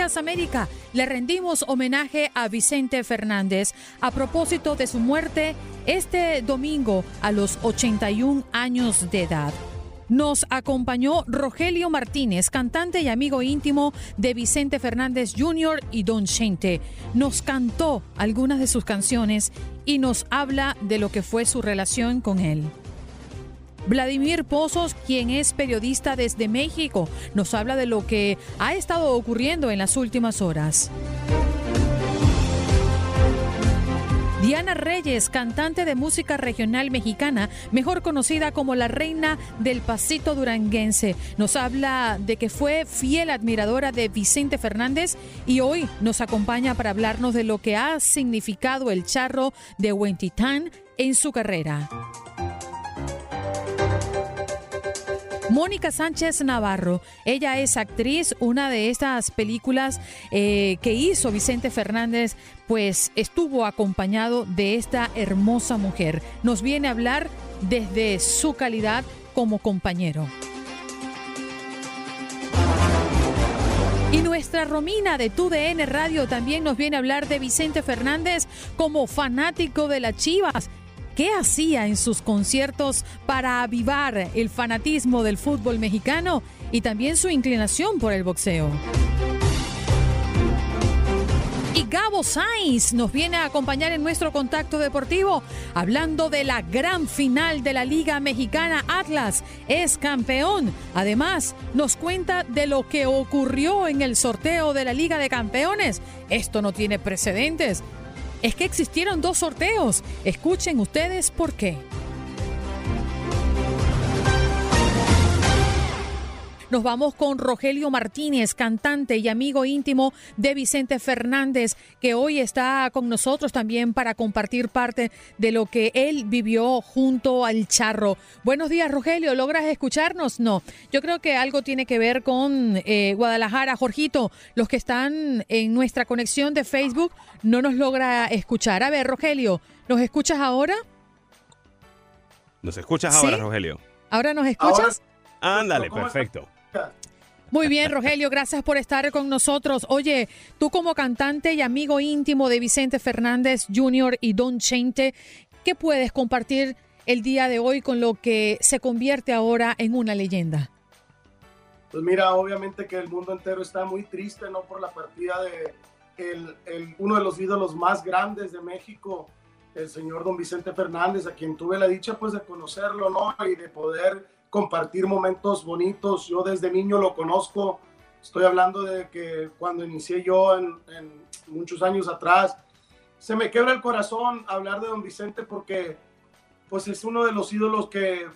América le rendimos homenaje a Vicente Fernández a propósito de su muerte este domingo a los 81 años de edad. Nos acompañó Rogelio Martínez, cantante y amigo íntimo de Vicente Fernández Jr. y Don Chente. Nos cantó algunas de sus canciones y nos habla de lo que fue su relación con él. Vladimir Pozos, quien es periodista desde México, nos habla de lo que ha estado ocurriendo en las últimas horas. Diana Reyes, cantante de música regional mexicana, mejor conocida como la reina del pasito duranguense, nos habla de que fue fiel admiradora de Vicente Fernández y hoy nos acompaña para hablarnos de lo que ha significado el charro de Huentitán en su carrera. Mónica Sánchez Navarro. Ella es actriz, una de estas películas eh, que hizo Vicente Fernández, pues estuvo acompañado de esta hermosa mujer. Nos viene a hablar desde su calidad como compañero. Y nuestra Romina de TUDN Radio también nos viene a hablar de Vicente Fernández como fanático de las Chivas qué hacía en sus conciertos para avivar el fanatismo del fútbol mexicano y también su inclinación por el boxeo. Y Gabo Sainz nos viene a acompañar en nuestro contacto deportivo hablando de la gran final de la Liga Mexicana Atlas. Es campeón. Además, nos cuenta de lo que ocurrió en el sorteo de la Liga de Campeones. Esto no tiene precedentes es que existieron dos sorteos. Escuchen ustedes por qué. Nos vamos con Rogelio Martínez, cantante y amigo íntimo de Vicente Fernández, que hoy está con nosotros también para compartir parte de lo que él vivió junto al charro. Buenos días, Rogelio. ¿Logras escucharnos? No. Yo creo que algo tiene que ver con eh, Guadalajara. Jorgito, los que están en nuestra conexión de Facebook no nos logra escuchar. A ver, Rogelio, ¿nos escuchas ahora? ¿Nos escuchas ahora, Rogelio? ¿Ahora nos escuchas? Ándale, perfecto. Muy bien, Rogelio, gracias por estar con nosotros. Oye, tú como cantante y amigo íntimo de Vicente Fernández Jr. y Don Chente, ¿qué puedes compartir el día de hoy con lo que se convierte ahora en una leyenda? Pues mira, obviamente que el mundo entero está muy triste, ¿no? Por la partida de uno de los ídolos más grandes de México, el señor Don Vicente Fernández, a quien tuve la dicha pues de conocerlo, ¿no? Y de poder compartir momentos bonitos. Yo desde niño lo conozco. Estoy hablando de que cuando inicié yo en, muchos años atrás, se me quebra el corazón hablar de don Vicente porque pues es uno de los ídolos que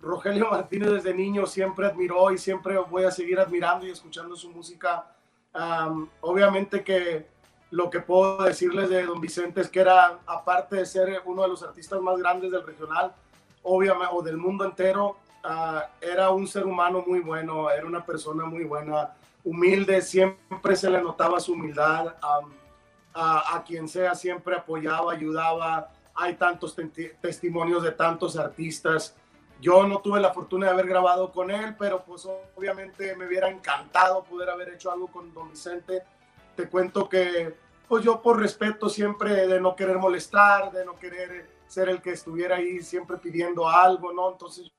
Rogelio Martínez desde niño siempre admiró y siempre voy a seguir admirando y escuchando su música. obviamente que lo que puedo decirles de don Vicente es que era, aparte de ser uno de los artistas más grandes del regional, obviamente, o del mundo entero, Ah, era un ser humano muy bueno, era una persona muy buena, humilde, siempre se le notaba su humildad, a, quien sea siempre apoyaba, ayudaba. Hay tantos testimonios de tantos artistas. Yo no tuve la fortuna de haber grabado con él, pero pues obviamente me hubiera encantado poder haber hecho algo con don Vicente. Te cuento que pues yo por respeto siempre de no querer molestar, de no querer ser el que estuviera ahí siempre pidiendo algo, ¿no? Entonces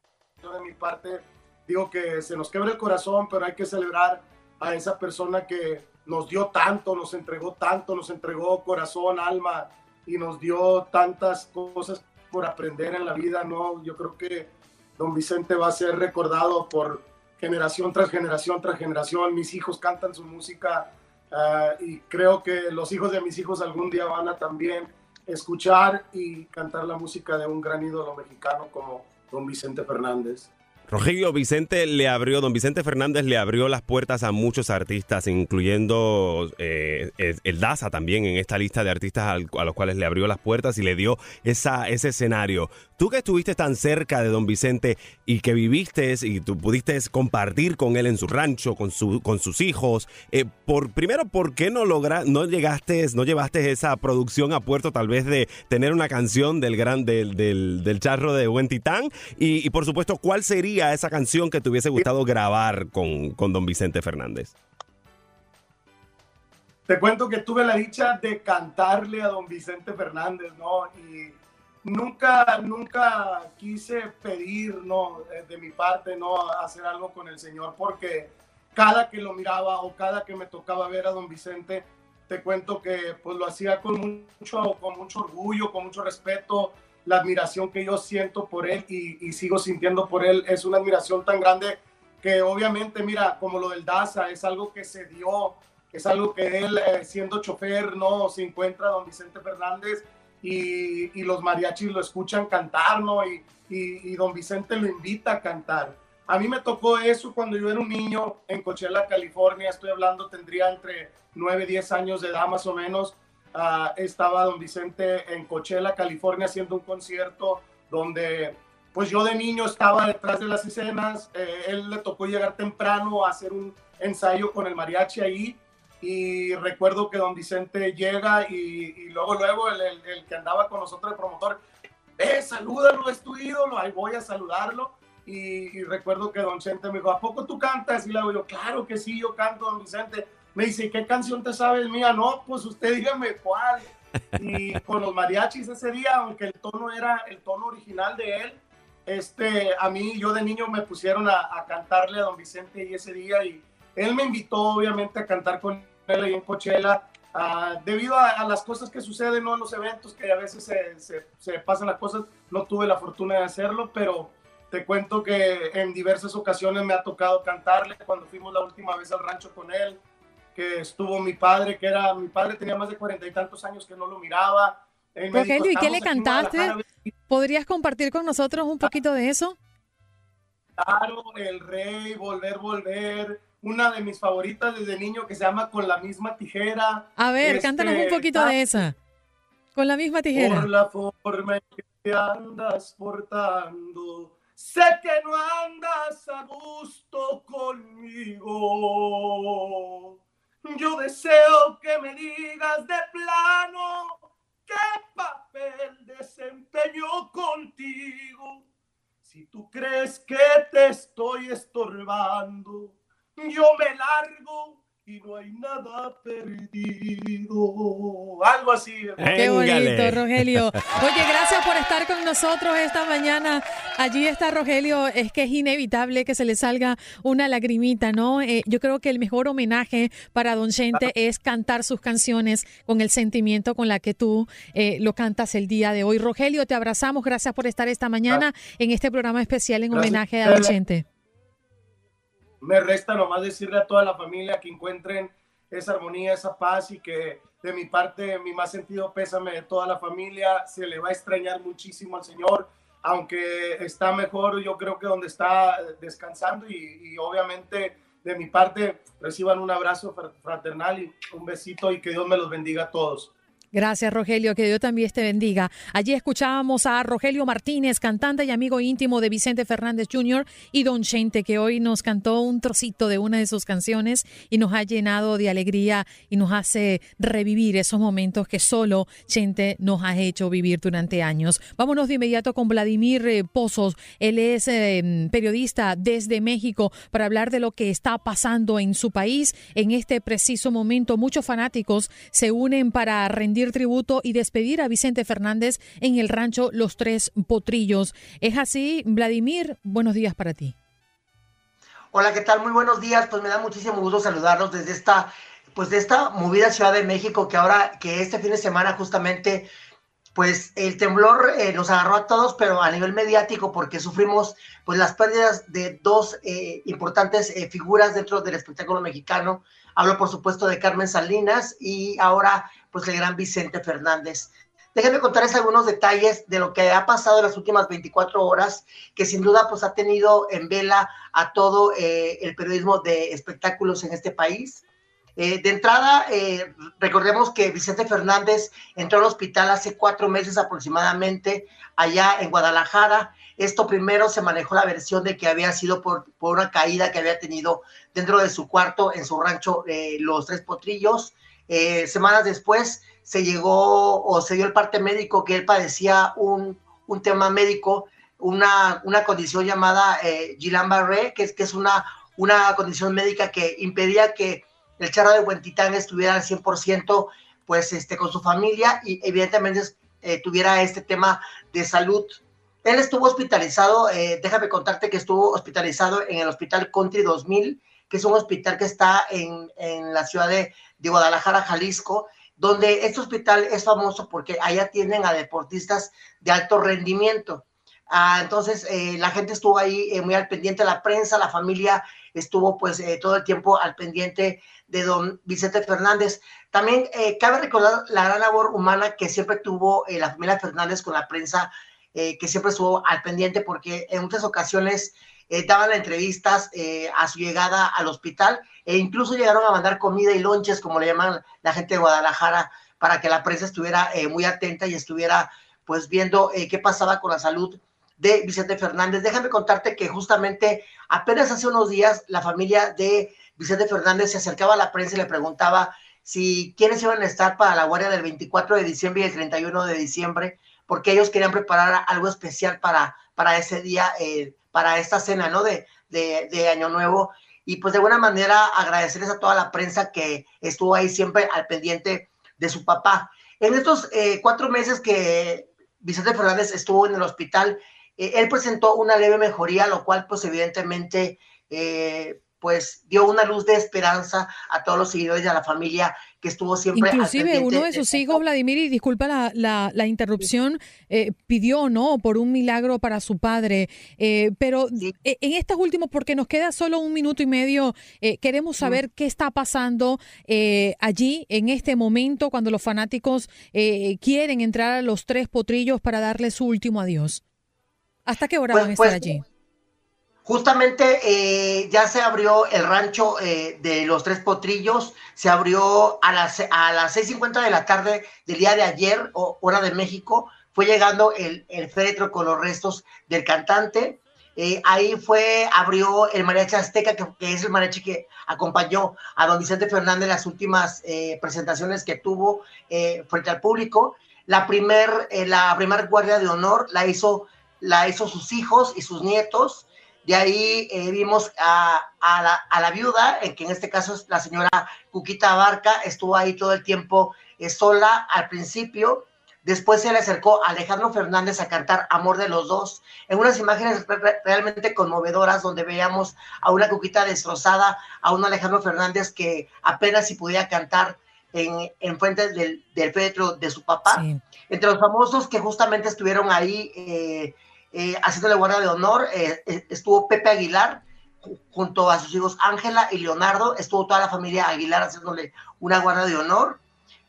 de mi parte digo que se nos quebra el corazón, pero hay que celebrar a esa persona que nos dio tanto, nos entregó tanto, nos entregó corazón, alma, y nos dio tantas cosas por aprender en la vida, ¿no? Yo creo que don Vicente va a ser recordado por generación tras generación tras generación. Mis hijos cantan su música ah, y creo que los hijos de mis hijos algún día van a también escuchar y cantar la música de un gran ídolo mexicano como don Vicente Fernández. Rogelio Vicente le abrió, don Vicente Fernández le abrió las puertas a muchos artistas, incluyendo eh, el Daza también en esta lista de artistas a los cuales le abrió las puertas y le dio esa, ese escenario. Tú que estuviste tan cerca de don Vicente y que viviste y tú pudiste compartir con él en su rancho, con, su, con sus hijos, eh, por, primero, ¿por qué no, logra, no llegaste, no llevaste esa producción a puerto tal vez de tener una canción del, gran, del, del, charro de Buen Titán? Y por supuesto, ¿cuál sería esa canción que te hubiese gustado grabar con, con don Vicente Fernández? Te cuento que tuve la dicha de cantarle a don Vicente Fernández, ¿no? Y nunca, nunca quise pedir, ¿no? De mi parte, ¿no? Hacer algo con el Señor, porque cada que lo miraba o cada que me tocaba ver a don Vicente, te cuento que pues lo hacía con mucho, con mucho orgullo, con mucho respeto, la admiración que yo siento por él y, sigo sintiendo por él es una admiración tan grande que obviamente, mira, como lo del Daza, es algo que se dio, es algo que él, eh, siendo chofer, no se encuentra don Vicente Fernández y, los mariachis lo escuchan cantar, ¿no? Y, y, don Vicente lo invita a cantar. A mí me tocó eso cuando yo era un niño en Coachella, California, estoy hablando, tendría entre 9, 10 años de edad más o menos, Ah, estaba don Vicente en Coachella, California, haciendo un concierto donde pues yo de niño estaba detrás de las escenas, eh, él le tocó llegar temprano a hacer un ensayo con el mariachi ahí y recuerdo que don Vicente llega y, luego, luego el, el, que andaba con nosotros, el promotor, eh, salúdalo, es tu ídolo, ahí voy a saludarlo. Y, y, recuerdo que don Vicente me dijo, ¿a poco tú cantas? Y le digo yo, claro que sí, yo canto, don Vicente. Me dice, ¿qué canción te sabes mía? No, pues usted dígame cuál. Y con los mariachis ese día, aunque el tono era el tono original de él, este, a mí, yo de niño me pusieron a, cantarle a don Vicente y ese día y él me invitó obviamente a cantar con él ahí en Coachella. Ah, debido a, las cosas que suceden ¿no? en los eventos, que a veces se, se, se, pasan las cosas, no tuve la fortuna de hacerlo, pero te cuento que en diversas ocasiones me ha tocado cantarle cuando fuimos la última vez al rancho con él que estuvo mi padre, que era, mi padre tenía más de cuarenta y tantos años que no lo miraba. Rogelio, ¿y qué le cantaste? ¿Podrías compartir con nosotros un poquito de eso? Claro, El Rey, Volver, Volver, una de mis favoritas desde niño que se llama Con la misma tijera. A ver, cántanos un este, poquito de esa. Con la misma tijera. Por la forma en que te andas portando, sé que no andas a gusto conmigo. Yo deseo que me digas de plano qué papel desempeñó contigo. Si tú crees que te estoy estorbando, yo me largo y no hay nada perdido. Algo así. Qué bonito, Rogelio. Oye, gracias por estar con nosotros esta mañana. Allí está Rogelio. Es que es inevitable que se le salga una lagrimita, ¿no? Eh, yo creo que el mejor homenaje para Don Chente es cantar sus canciones con el sentimiento con la que tú eh, lo cantas el día de hoy. Rogelio, te abrazamos. Gracias por estar esta mañana en este programa especial en homenaje a Don Chente me resta nomás decirle a toda la familia que encuentren esa armonía, esa paz y que de mi parte, mi más sentido pésame de toda la familia, se le va a extrañar muchísimo al Señor, aunque está mejor, yo creo que donde está descansando y, y obviamente de mi parte reciban un abrazo fraternal y un besito y que Dios me los bendiga a todos. Gracias, Rogelio. Que Dios también te bendiga. Allí escuchábamos a Rogelio Martínez, cantante y amigo íntimo de Vicente Fernández Jr. y Don Chente, que hoy nos cantó un trocito de una de sus canciones y nos ha llenado de alegría y nos hace revivir esos momentos que solo Chente nos ha hecho vivir durante años. Vámonos de inmediato con Vladimir eh, Pozos. Él es eh, periodista desde México para hablar de lo que está pasando en su país en este preciso momento. Muchos fanáticos se unen para rendir tributo y despedir a Vicente Fernández en el rancho Los Tres Potrillos. ¿Es así, Vladimir? Buenos días para ti. Hola, ¿qué tal? Muy buenos días. Pues me da muchísimo gusto saludarlos desde esta, pues de esta movida Ciudad de México que ahora, que este fin de semana justamente pues el temblor eh, nos agarró a todos, pero a nivel mediático, porque sufrimos pues las pérdidas de dos eh, importantes eh, figuras dentro del espectáculo mexicano. Hablo, por supuesto, de Carmen Salinas y ahora, pues, el gran Vicente Fernández. Déjenme contarles algunos detalles de lo que ha pasado en las últimas 24 horas, que sin duda, pues, ha tenido en vela a todo el periodismo de espectáculos en este país. Eh, de entrada, eh, recordemos que Vicente Fernández entró al hospital hace cuatro meses aproximadamente allá en Guadalajara. Esto primero se manejó la versión de que había sido por, una caída que había tenido dentro de su cuarto en su rancho eh, Los Tres Potrillos. Semanas después se llegó o se dio el parte médico que él padecía un, tema médico, una, una condición llamada Guillain-Barré, que es, que es una, una condición médica que impedía que el charro de Huentitán estuviera al 100% pues este, con su familia y evidentemente eh, tuviera este tema de salud. Él estuvo hospitalizado, eh, déjame contarte que estuvo hospitalizado en el Hospital Country 2000, que es un hospital que está en, en la ciudad de, Guadalajara, Jalisco, donde este hospital es famoso porque allá tienen a deportistas de alto rendimiento. Ah, entonces, eh, la gente estuvo ahí muy al pendiente, la prensa, la familia estuvo pues todo el tiempo al pendiente de don Vicente Fernández. También eh, cabe recordar la gran labor humana que siempre tuvo eh, la familia Fernández con la prensa, eh, que siempre estuvo al pendiente porque en muchas ocasiones daban entrevistas a su llegada al hospital e incluso llegaron a mandar comida y lonches, como le llaman la gente de Guadalajara, para que la prensa estuviera muy atenta y estuviera pues viendo qué pasaba con la salud de Vicente Fernández. Déjame contarte que justamente apenas hace unos días la familia de Vicente Fernández se acercaba a la prensa y le preguntaba si quiénes iban a estar para la guardia del 24 de diciembre y el 31 de diciembre, porque ellos querían preparar algo especial para, para ese día, eh, para esta cena, ¿no? De, de, Año Nuevo. Y pues de buena manera agradecerles a toda la prensa que estuvo ahí siempre al pendiente de su papá. En estos eh, cuatro meses que Vicente Fernández estuvo en el hospital, eh, él presentó una leve mejoría, lo cual pues evidentemente pues dio una luz de esperanza a todos los seguidores y a la familia que estuvo siempre. Inclusive uno de sus hijos, Vladimir, y disculpa la, la, interrupción, eh, pidió, ¿no? Por un milagro para su padre. Eh, pero e, en estos últimos, porque nos queda solo un minuto y medio, eh, queremos saber qué está pasando allí en este momento cuando los fanáticos quieren entrar a los tres potrillos para darle su último adiós. ¿Hasta qué hora pues, van a estar pues, allí? Justamente eh, ya se abrió el rancho eh, de los Tres Potrillos, se abrió a las, a las 6.50 de la tarde del día de ayer, hora de México, fue llegando el, el féretro con los restos del cantante. Eh, ahí fue, abrió el mariachi azteca, que, es el mariachi que acompañó a don Vicente Fernández en las últimas presentaciones que tuvo frente al público. La primer, la primer guardia de honor la hizo, la hizo sus hijos y sus nietos. De ahí eh, vimos a, la, viuda, en que en este caso es la señora Cuquita Barca, estuvo ahí todo el tiempo eh, sola al principio. Después se le acercó a Alejandro Fernández a cantar Amor de los Dos, en unas imágenes realmente conmovedoras donde veíamos a una Cuquita destrozada, a un Alejandro Fernández que apenas si podía cantar en, en frente del, del de su papá. Entre los famosos que justamente estuvieron ahí eh, eh, haciéndole guardia de honor. Eh, eh, estuvo Pepe Aguilar junto a sus hijos Ángela y Leonardo. Estuvo toda la familia Aguilar haciéndole una guardia de honor.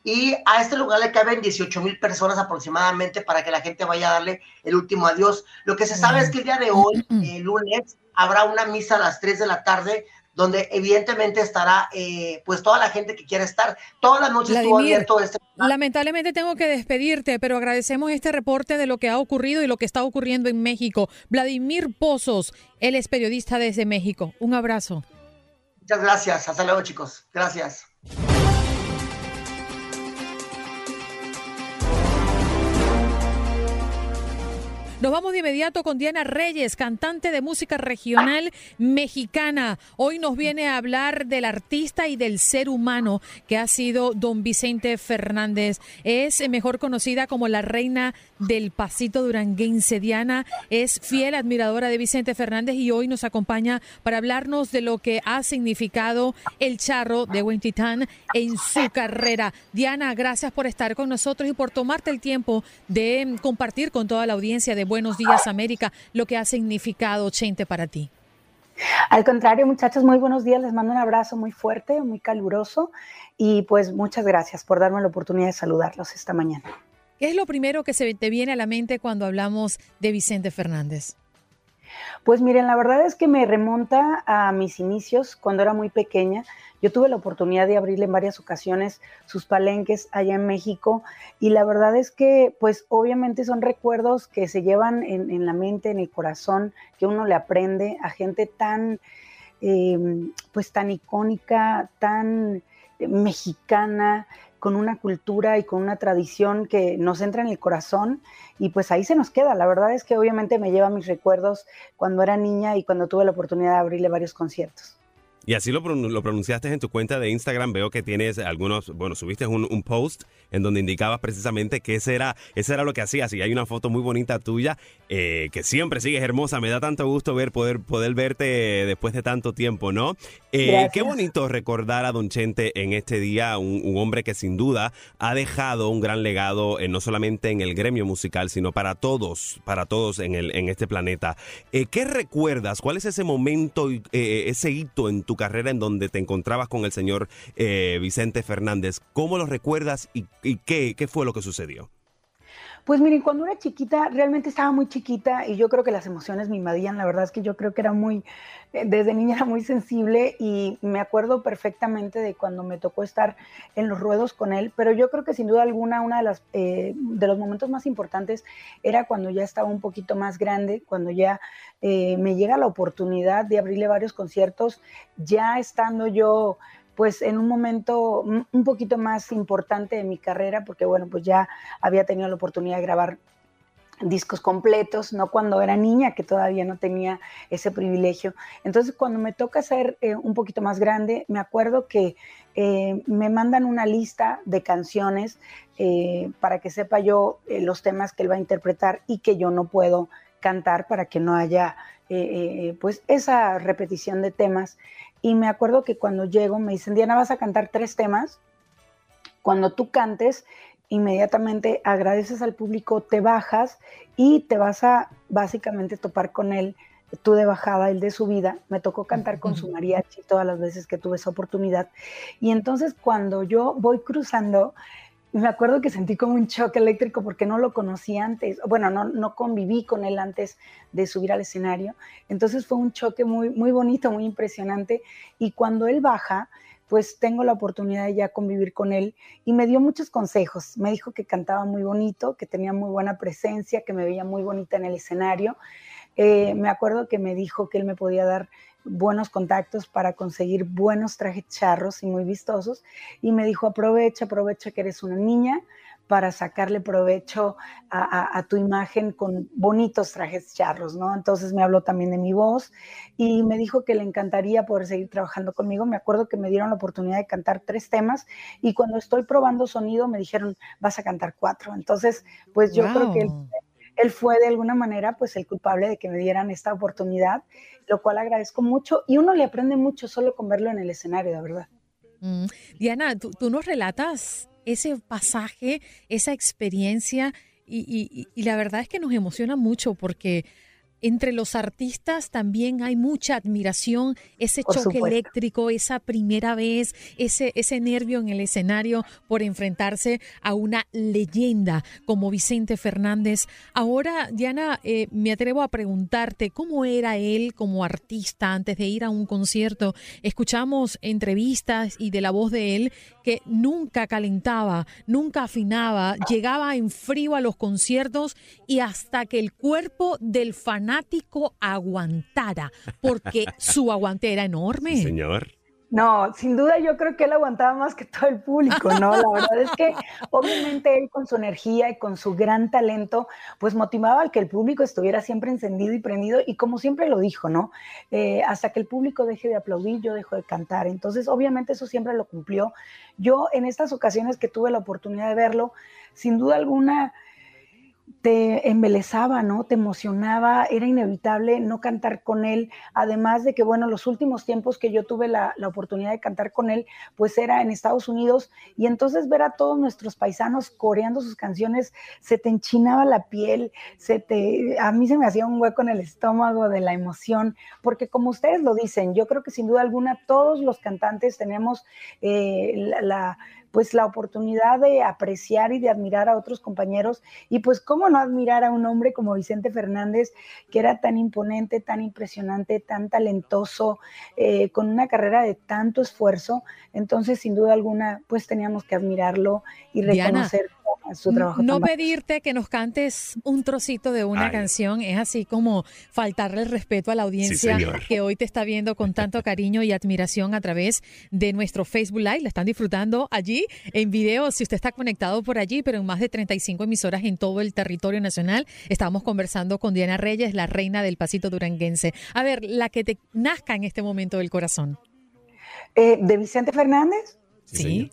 Y a este lugar le caben 18 mil personas aproximadamente para que la gente vaya a darle el último adiós. Lo que se sabe es que el día de hoy, el lunes, habrá una misa a las 3 de la tarde donde evidentemente estará eh, pues toda la gente que quiera estar. Toda la noche estuvo abierto este Lamentablemente tengo que despedirte, pero agradecemos este reporte de lo que ha ocurrido y lo que está ocurriendo en México. Vladimir Pozos, él es periodista desde México. Un abrazo. Muchas gracias. Hasta luego, chicos. Gracias. Nos vamos de inmediato con Diana Reyes, cantante de música regional mexicana. Hoy nos viene a hablar del artista y del ser humano que ha sido don Vicente Fernández. Es mejor conocida como la reina del pasito duranguense. Diana es fiel admiradora de Vicente Fernández y hoy nos acompaña para hablarnos de lo que ha significado el charro de Huentitán en su carrera. Diana, gracias por estar con nosotros y por tomarte el tiempo de compartir con toda la audiencia de Buenos Días América lo que ha significado Chente para ti. Al contrario, muchachos, muy buenos días. Les mando un abrazo muy fuerte, muy caluroso y pues muchas gracias por darme la oportunidad de saludarlos esta mañana. ¿Qué es lo primero que se te viene a la mente cuando hablamos de Vicente Fernández? Pues miren, la verdad es que me remonta a mis inicios cuando era muy pequeña. Yo tuve la oportunidad de abrirle en varias ocasiones sus palenques allá en México y la verdad es que pues obviamente son recuerdos que se llevan en, la mente, en el corazón, que uno le aprende a gente tan, em, pues tan icónica, tan mexicana, con una cultura y con una tradición que nos entra en el corazón y pues ahí se nos queda. La verdad es que obviamente me lleva mis recuerdos cuando era niña y cuando tuve la oportunidad de abrirle varios conciertos. Y así lo, lo, pronunciaste en tu cuenta de Instagram. Veo que tienes algunos, bueno, subiste un, un, post en donde indicabas precisamente que ese era, ese era lo que hacías. Y hay una foto muy bonita tuya, eh, que siempre sigues hermosa. Me da tanto gusto ver, poder, poder verte después de tanto tiempo, ¿no? Eh, qué bonito recordar a Don Chente en este día, un, hombre que sin duda ha dejado un gran legado, eh, no solamente en el gremio musical, sino para todos, para todos en, el, en este planeta. ¿Qué recuerdas? ¿Cuál es ese momento, ese hito en tu carrera en donde te encontrabas con el señor eh, Vicente Fernández. ¿Cómo lo recuerdas y, qué, qué fue lo que sucedió? Pues miren, cuando era chiquita, realmente estaba muy chiquita y yo creo que las emociones me invadían. La verdad es que yo creo que era muy, eh, desde niña era muy sensible y me acuerdo perfectamente de cuando me tocó estar en los ruedos con él. Pero yo creo que sin duda alguna, uno de, las, eh, de los momentos más importantes era cuando ya estaba un poquito más grande, cuando ya eh, me llega la oportunidad de abrirle varios conciertos, ya estando yo pues en un momento un poquito más importante de mi carrera, porque bueno, pues ya había tenido la oportunidad de grabar discos completos, no cuando era niña, que todavía no tenía ese privilegio. Entonces, cuando me toca ser eh, un poquito más grande, me acuerdo que eh, me mandan una lista de canciones eh, para que sepa yo los temas que él va a interpretar y que yo no puedo cantar para que no haya pues esa repetición de temas. Y me acuerdo que cuando llego me dicen, Diana, vas a cantar tres temas. Cuando tú cantes, inmediatamente agradeces al público, te bajas y te vas a básicamente topar con él, tú de bajada, él de subida. Me tocó cantar con su mariachi todas las veces que tuve esa oportunidad. Y entonces cuando yo voy cruzando, me acuerdo que sentí como un choque eléctrico porque no lo conocí antes, bueno, no, no conviví con él antes de subir al escenario, entonces fue un choque muy, muy bonito, muy impresionante, y cuando él baja, pues tengo la oportunidad de ya convivir con él y me dio muchos consejos, me dijo que cantaba muy bonito, que tenía muy buena presencia, que me veía muy bonita en el escenario, eh, me acuerdo que me dijo que él me podía dar buenos contactos para conseguir buenos trajes charros y muy vistosos. Y me dijo, aprovecha, aprovecha que eres una niña para sacarle provecho a, tu imagen con bonitos trajes charros, ¿no? Entonces me habló también de mi voz y me dijo que le encantaría poder seguir trabajando conmigo. Me acuerdo que me dieron la oportunidad de cantar tres temas y cuando estoy probando sonido me dijeron, vas a cantar cuatro. Entonces, pues yo creo que él fue de alguna manera pues el culpable de que me dieran esta oportunidad, lo cual agradezco mucho y uno le aprende mucho solo con verlo en el escenario, de verdad. Mm. Diana, tú, nos relatas ese pasaje, esa experiencia y, y la verdad es que nos emociona mucho porque entre los artistas también hay mucha admiración, ese choque eléctrico, esa primera vez, ese, ese nervio en el escenario por enfrentarse a una leyenda como Vicente Fernández. Ahora, Diana, eh, me atrevo a preguntarte, ¿cómo era él como artista antes de ir a un concierto? Escuchamos entrevistas y de la voz de él que nunca calentaba, nunca afinaba, llegaba en frío a los conciertos y hasta que el cuerpo del fanático aguantara, porque su aguante era enorme. señor. No, sin duda yo creo que él aguantaba más que todo el público, ¿no? La verdad es que obviamente él con su energía y con su gran talento, pues motivaba al que el público estuviera siempre encendido y prendido y como siempre lo dijo, ¿no? Eh, hasta que el público deje de aplaudir, yo dejo de cantar. Entonces, obviamente eso siempre lo cumplió. Yo en estas ocasiones que tuve la oportunidad de verlo, sin duda alguna, te embelezaba, ¿no? Te emocionaba, era inevitable no cantar con él, además de que, bueno, los últimos tiempos que yo tuve la, oportunidad de cantar con él, pues era en Estados Unidos, y entonces ver a todos nuestros paisanos coreando sus canciones, se te enchinaba la piel, se te, a mí se me hacía un hueco en el estómago de la emoción, porque como ustedes lo dicen, yo creo que sin duda alguna todos los cantantes tenemos eh, la pues la oportunidad de apreciar y de admirar a otros compañeros y pues cómo no admirar a un hombre como Vicente Fernández, que era tan imponente, tan impresionante, tan talentoso, eh, con una carrera de tanto esfuerzo. Entonces, sin duda alguna, pues teníamos que admirarlo y reconocer su trabajo. No pedirte que nos cantes un trocito de una canción es así como faltarle el respeto a la audiencia que hoy te está viendo con tanto cariño y admiración a través de nuestro Facebook Live. La están disfrutando allí en video, si usted está conectado por allí, pero en más de 35 emisoras en todo el territorio nacional. Estamos conversando con Diana Reyes, la reina del pasito duranguense. A ver, la que te nazca en este momento del corazón. Eh, ¿De Vicente Fernández? Sí.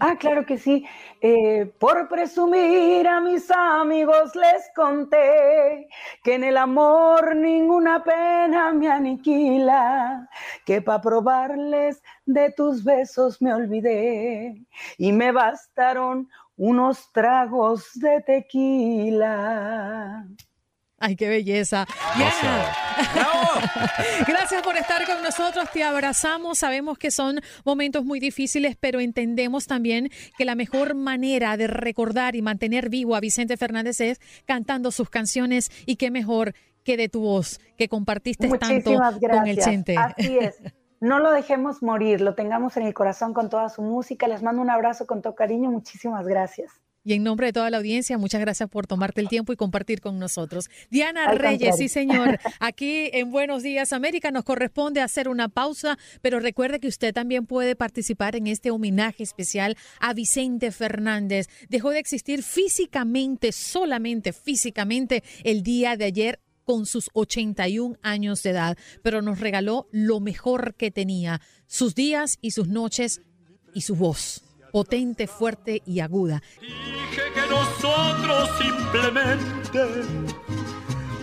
Ah, claro que sí. Eh, por presumir a mis amigos les conté que en el amor ninguna pena me aniquila, que para probarles de tus besos me olvidé y me bastaron unos tragos de tequila. Ay, qué belleza. Gracias por estar con nosotros. Te abrazamos. Sabemos que son momentos muy difíciles, pero entendemos también que la mejor manera de recordar y mantener vivo a Vicente Fernández es cantando sus canciones y qué mejor que de tu voz que compartiste tanto con el Chente. Así es. No lo dejemos morir, lo tengamos en el corazón con toda su música. Les mando un abrazo con todo cariño. Muchísimas gracias. Y en nombre de toda la audiencia, muchas gracias por tomarte el tiempo y compartir con nosotros. Diana Reyes, sí señor, aquí en Buenos Días América nos corresponde hacer una pausa, pero recuerde que usted también puede participar en este homenaje especial a Vicente Fernández. Dejó de existir físicamente, solamente físicamente, el día de ayer con sus 81 años de edad, pero nos regaló lo mejor que tenía, sus días y sus noches y su voz potente, fuerte y aguda. Dije que nosotros simplemente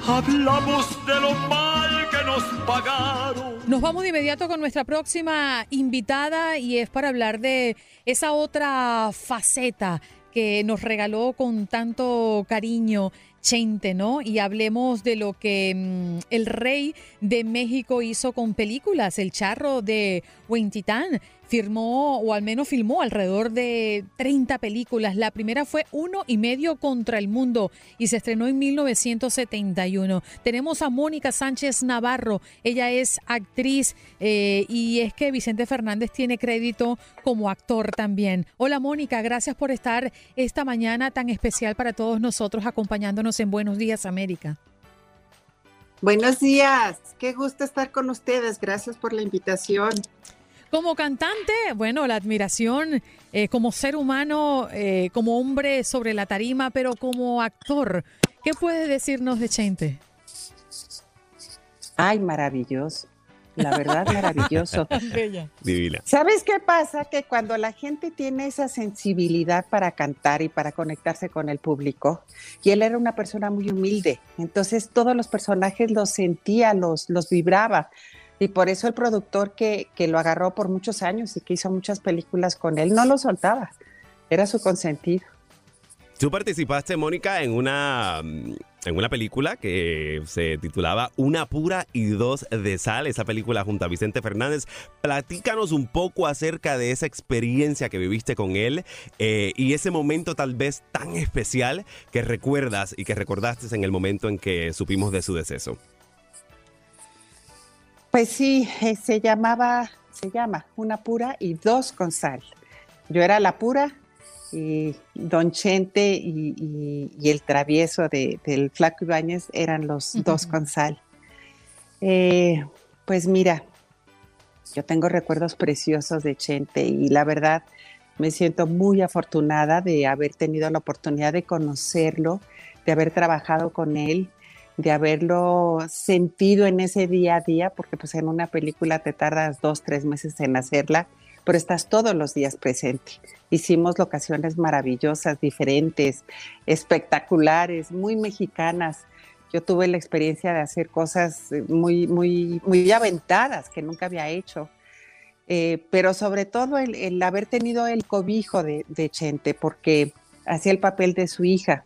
hablamos de lo mal que nos pagaron. Nos vamos de inmediato con nuestra próxima invitada y es para hablar de esa otra faceta que nos regaló con tanto cariño Chente, ¿no? Y hablemos de lo que mm, el rey de México hizo con películas, El Charro de Huentitán firmó o al menos filmó alrededor de 30 películas. La primera fue Uno y medio contra el mundo y se estrenó en 1971. Tenemos a Mónica Sánchez Navarro. Ella es actriz eh, y es que Vicente Fernández tiene crédito como actor también. Hola Mónica, gracias por estar esta mañana tan especial para todos nosotros acompañándonos en Buenos Días América. Buenos días, qué gusto estar con ustedes. Gracias por la invitación. Como cantante, bueno, la admiración eh, como ser humano, eh, como hombre sobre la tarima, pero como actor, ¿qué puede decirnos de Chente? Ay, maravilloso. La verdad, maravilloso. Divina. ¿Sabes qué pasa? Que cuando la gente tiene esa sensibilidad para cantar y para conectarse con el público, y él era una persona muy humilde, entonces todos los personajes los sentía, los, los vibraba. Y por eso el productor que, que, lo agarró por muchos años y que hizo muchas películas con él, no lo soltaba. Era su consentido. Tú participaste, Mónica, en una, en una película que se titulaba Una pura y dos de sal, esa película junto a Vicente Fernández. Platícanos un poco acerca de esa experiencia que viviste con él eh, y ese momento tal vez tan especial que recuerdas y que recordaste en el momento en que supimos de su deceso. Pues sí, eh, se llamaba, se llama Una pura y dos con sal. Yo era la pura y Don Chente y, el travieso del Flaco Ibáñez eran los dos con sal. Eh, pues mira, Yo tengo recuerdos preciosos de Chente y la verdad me siento muy afortunada de haber tenido la oportunidad de conocerlo, de haber trabajado con él, de haberlo sentido en ese día a día, porque pues en una película te tardas dos, tres meses en hacerla, pero estás todos los días presente. Hicimos locaciones maravillosas, diferentes, espectaculares, muy mexicanas. Yo tuve la experiencia de hacer cosas eh, muy, muy, muy aventadas que nunca había hecho. Eh, pero sobre todo el, haber tenido el cobijo de, Chente, porque hacía el papel de su hija.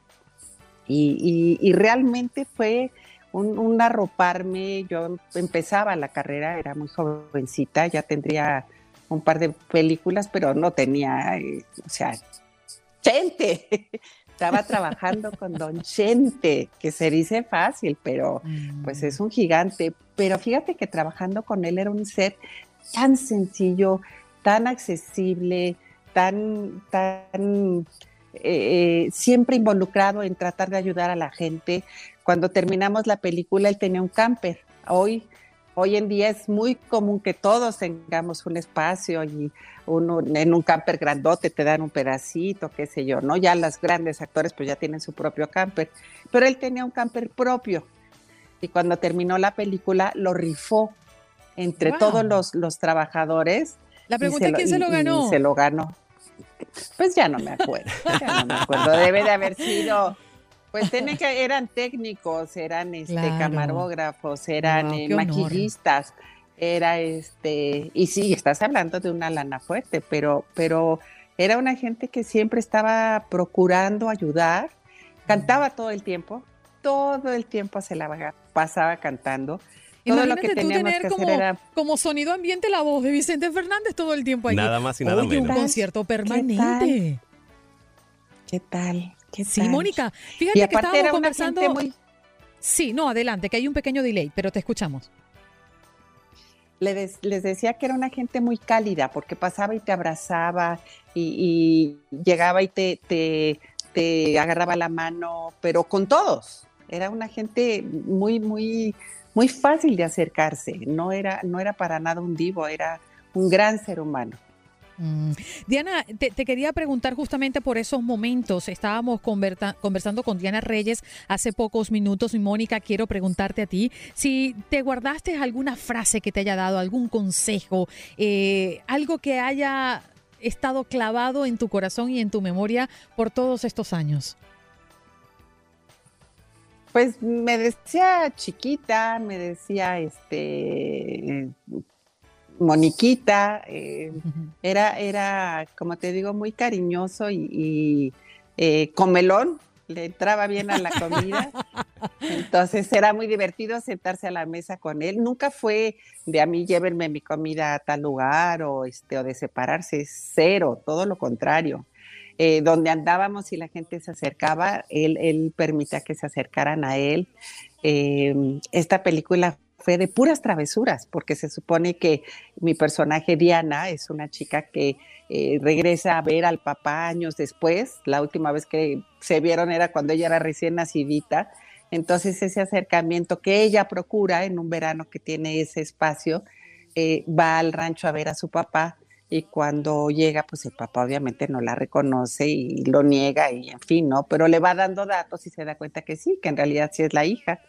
Y, realmente fue un, arroparme. Yo empezaba la carrera, era muy jovencita, ya tendría un par de películas, pero no tenía, eh, o sea, Chente. Estaba trabajando con Don Chente, que se dice fácil, pero pues es un gigante. Pero fíjate que trabajando con él era un set tan sencillo, tan accesible, tan, tan eh, siempre involucrado en tratar de ayudar a la gente. Cuando terminamos la película, él tenía un camper. Hoy Hoy en día es muy común que todos tengamos un espacio y uno en un camper grandote te dan un pedacito, qué sé yo, ¿no? Ya los grandes actores pues ya tienen su propio camper, pero él tenía un camper propio y cuando terminó la película lo rifó entre todos los, los, trabajadores. La pregunta es quién se lo ganó. se lo ganó. Pues ya no me acuerdo, ya no me acuerdo. Debe de haber sido pues que, eran técnicos, eran este camarógrafos, eran eh, maquillistas, era este, y sí, estás hablando de una lana fuerte, pero, pero era una gente que siempre estaba procurando ayudar, cantaba todo el tiempo, todo el tiempo se la pasaba cantando. Todo lo que teníamos que como, era... como sonido ambiente la voz de Vicente Fernández todo el tiempo ahí. Nada más y nada menos. un concierto permanente. ¿Qué tal? sí, Mónica, fíjate que estábamos conversando. Muy... Sí, no, adelante, que hay un pequeño delay, pero te escuchamos. Les, decía que era una gente muy cálida porque pasaba y te abrazaba y, llegaba y te, te, te, agarraba la mano, pero con todos. Era una gente muy, muy, muy fácil de acercarse. No era, no era para nada un divo, era un gran ser humano. Mm. Diana, te, quería preguntar justamente por esos momentos. Estábamos conversando con Diana Reyes hace pocos minutos y Mónica, quiero preguntarte a ti si te guardaste alguna frase que te haya dado, algún consejo, eh, algo que haya estado clavado en tu corazón y en tu memoria por todos estos años. Pues me decía chiquita, me decía este Moniquita, eh, era, era, como te digo, muy cariñoso y, eh, comelón, le entraba bien a la comida. Entonces era muy divertido sentarse a la mesa con él. Nunca fue de a mí llévenme mi comida a tal lugar o, este, o de separarse, cero, todo lo contrario. Eh, donde andábamos y la gente se acercaba, él, él permitía que se acercaran a él. esta película fue de puras travesuras, porque se supone que mi personaje Diana es una chica que eh, regresa a ver al papá años después. La última vez que se vieron era cuando ella era recién nacidita. Entonces ese acercamiento que ella procura en un verano que tiene ese espacio, eh, va al rancho a ver a su papá y cuando llega, pues el papá obviamente no la reconoce y lo niega y en fin, ¿no? Pero le va dando datos y se da cuenta que sí, que en realidad sí es la hija.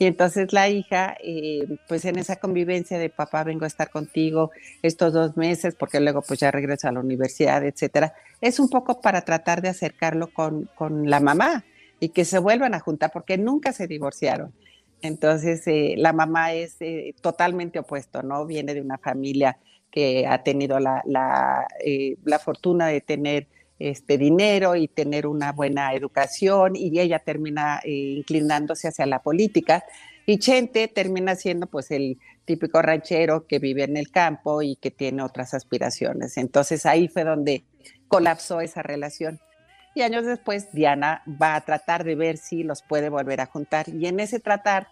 Y entonces la hija, eh, pues en esa convivencia de papá, vengo a estar contigo estos dos meses, porque luego pues ya regreso a la universidad, etcétera, es un poco para tratar de acercarlo con, con la mamá y que se vuelvan a juntar, porque nunca se divorciaron. Entonces, eh, la mamá es eh, totalmente opuesto, ¿no? Viene de una familia que ha tenido la, la, la fortuna de tener este dinero y tener una buena educación y ella termina eh, inclinándose hacia la política y Chente termina siendo pues el típico ranchero que vive en el campo y que tiene otras aspiraciones. Entonces ahí fue donde colapsó esa relación. Y años después Diana va a tratar de ver si los puede volver a juntar y en ese tratar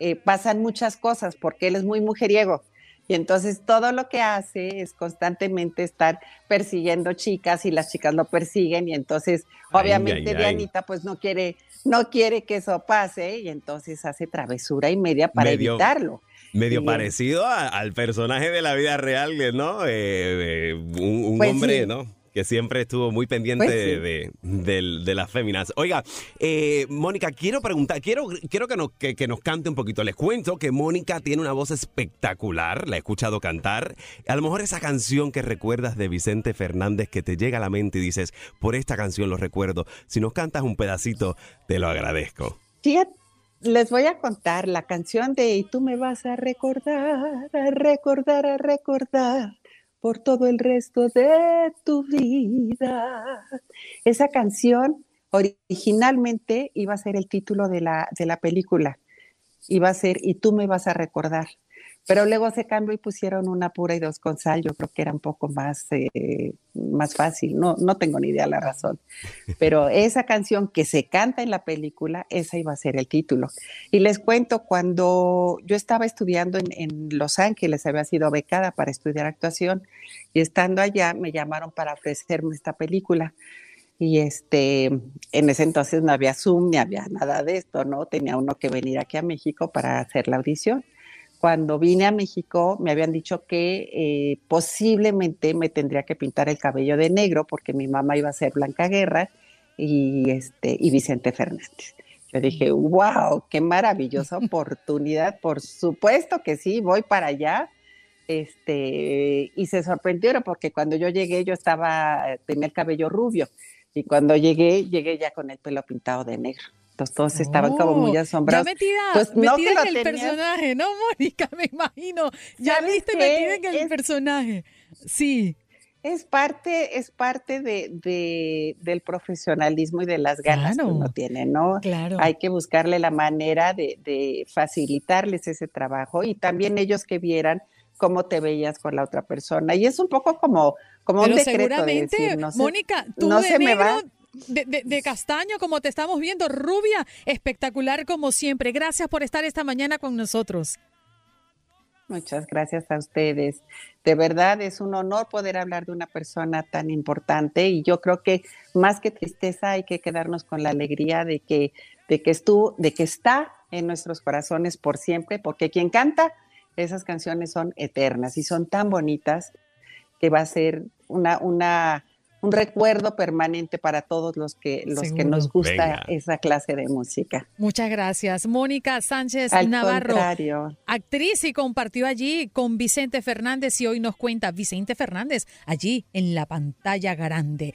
eh, pasan muchas cosas porque él es muy mujeriego Y entonces todo lo que hace es constantemente estar persiguiendo chicas y las chicas lo persiguen y entonces obviamente Dianita pues no quiere, no quiere que eso pase y entonces hace travesura y media para evitarlo. Medio parecido al personaje de la vida real, ¿no? Eh, un, pues hombre, ¿no? Que siempre estuvo muy pendiente pues de, las féminas. Oiga, eh, Mónica, quiero preguntar, quiero, quiero que, nos, que, nos cante un poquito. Les cuento que Mónica tiene una voz espectacular, la he escuchado cantar. A lo mejor esa canción que recuerdas de Vicente Fernández que te llega a la mente y dices, por esta canción lo recuerdo. Si nos cantas un pedacito, te lo agradezco. Fíjate, les voy a contar la canción de Y tú me vas a recordar, a recordar, a recordar por todo el resto de tu vida. Esa canción originalmente iba a ser el título de la, de la película. Iba a ser Y tú me vas a recordar. Pero luego se cambió y pusieron una pura y dos con sal. Yo creo que era un poco más, eh, más fácil. No, no tengo ni idea la razón. Pero esa canción que se canta en la película, esa iba a ser el título. Y les cuento, cuando yo estaba estudiando en, en Los Ángeles, había sido becada para estudiar actuación, y estando allá me llamaron para ofrecerme esta película. Y este, en ese entonces no había Zoom ni había nada de esto, ¿no? Tenía uno que venir aquí a México para hacer la audición cuando vine a México me habían dicho que eh, posiblemente me tendría que pintar el cabello de negro porque mi mamá iba a ser Blanca Guerra y, este, y Vicente Fernández. Yo dije, wow, qué maravillosa oportunidad. Por supuesto que sí, voy para allá. Este, y se sorprendieron porque cuando yo llegué yo estaba, tenía el cabello rubio y cuando llegué, llegué ya con el pelo pintado de negro todos estaban como muy oh, asombrados. Ya metida, pues, metida en el personaje, ¿no, Mónica? Me imagino. Ya viste metida en el personaje. Sí. Es parte, es parte de, del profesionalismo y de las ganas que uno tiene, ¿no? Claro. Hay que buscarle la manera de, facilitarles ese trabajo y también ellos que vieran cómo te veías con la otra persona. Y es un poco como, como un decreto seguramente, de decir, no Mónica, tú no se me va de, castaño, como te estamos viendo, rubia, espectacular como siempre. Gracias por estar esta mañana con nosotros. Muchas gracias a ustedes. De verdad es un honor poder hablar de una persona tan importante y yo creo que más que tristeza hay que quedarnos con la alegría de que, de que, estuvo, de que está en nuestros corazones por siempre, porque quien canta esas canciones son eternas y son tan bonitas que va a ser una, una un recuerdo permanente para todos los que, los que nos gusta esa clase de música. Muchas gracias. Mónica Sánchez Navarro, actriz y compartió allí con Vicente Fernández y hoy nos cuenta Vicente Fernández allí en la pantalla grande.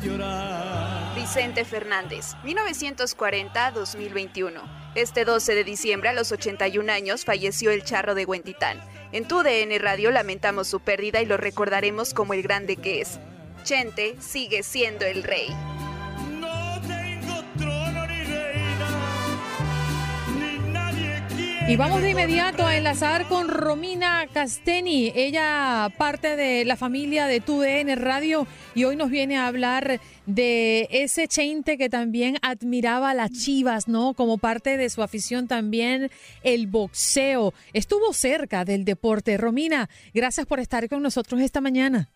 Llorar. Vicente Fernández, 1940-2021. Este 12 de diciembre, a los 81 años, falleció el charro de Huentitán. En tu DN Radio lamentamos su pérdida y lo recordaremos como el grande que es. Chente sigue siendo el rey. Y vamos de inmediato a enlazar con Romina Casteni. Ella parte de la familia de TUDN Radio y hoy nos viene a hablar de ese Chente que también admiraba las chivas, ¿no? Como parte de su afición también el boxeo. Estuvo cerca del deporte. Romina, gracias por estar con nosotros esta mañana.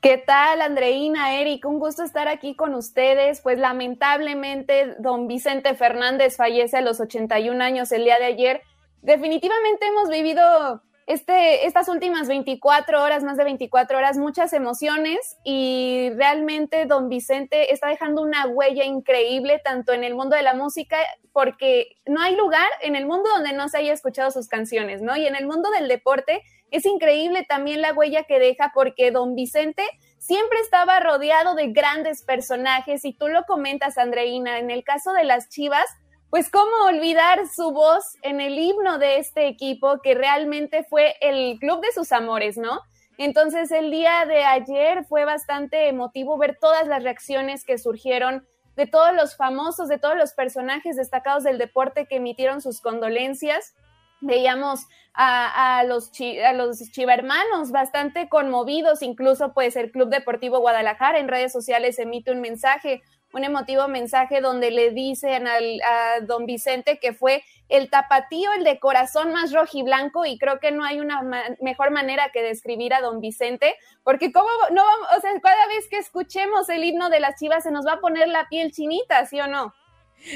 ¿Qué tal, Andreina, Eric? Un gusto estar aquí con ustedes. Pues lamentablemente, don Vicente Fernández fallece a los 81 años el día de ayer. Definitivamente hemos vivido este, estas últimas 24 horas, más de 24 horas, muchas emociones y realmente don Vicente está dejando una huella increíble tanto en el mundo de la música, porque no hay lugar en el mundo donde no se haya escuchado sus canciones, ¿no? Y en el mundo del deporte es increíble también la huella que deja porque don Vicente siempre estaba rodeado de grandes personajes y tú lo comentas, Andreina, en el caso de las Chivas, pues cómo olvidar su voz en el himno de este equipo que realmente fue el club de sus amores, ¿no? Entonces el día de ayer fue bastante emotivo ver todas las reacciones que surgieron de todos los famosos, de todos los personajes destacados del deporte que emitieron sus condolencias. Veíamos a, los, a los chivermanos bastante conmovidos, incluso pues el Club Deportivo Guadalajara en redes sociales emite un mensaje un emotivo mensaje donde le dicen a don Vicente que fue el tapatío, el de corazón más rojiblanco, y creo que no hay una mejor manera que describir a don Vicente, porque como no vamos, o sea, cada vez que escuchemos el himno de las chivas se nos va a poner la piel chinita, ¿sí o no?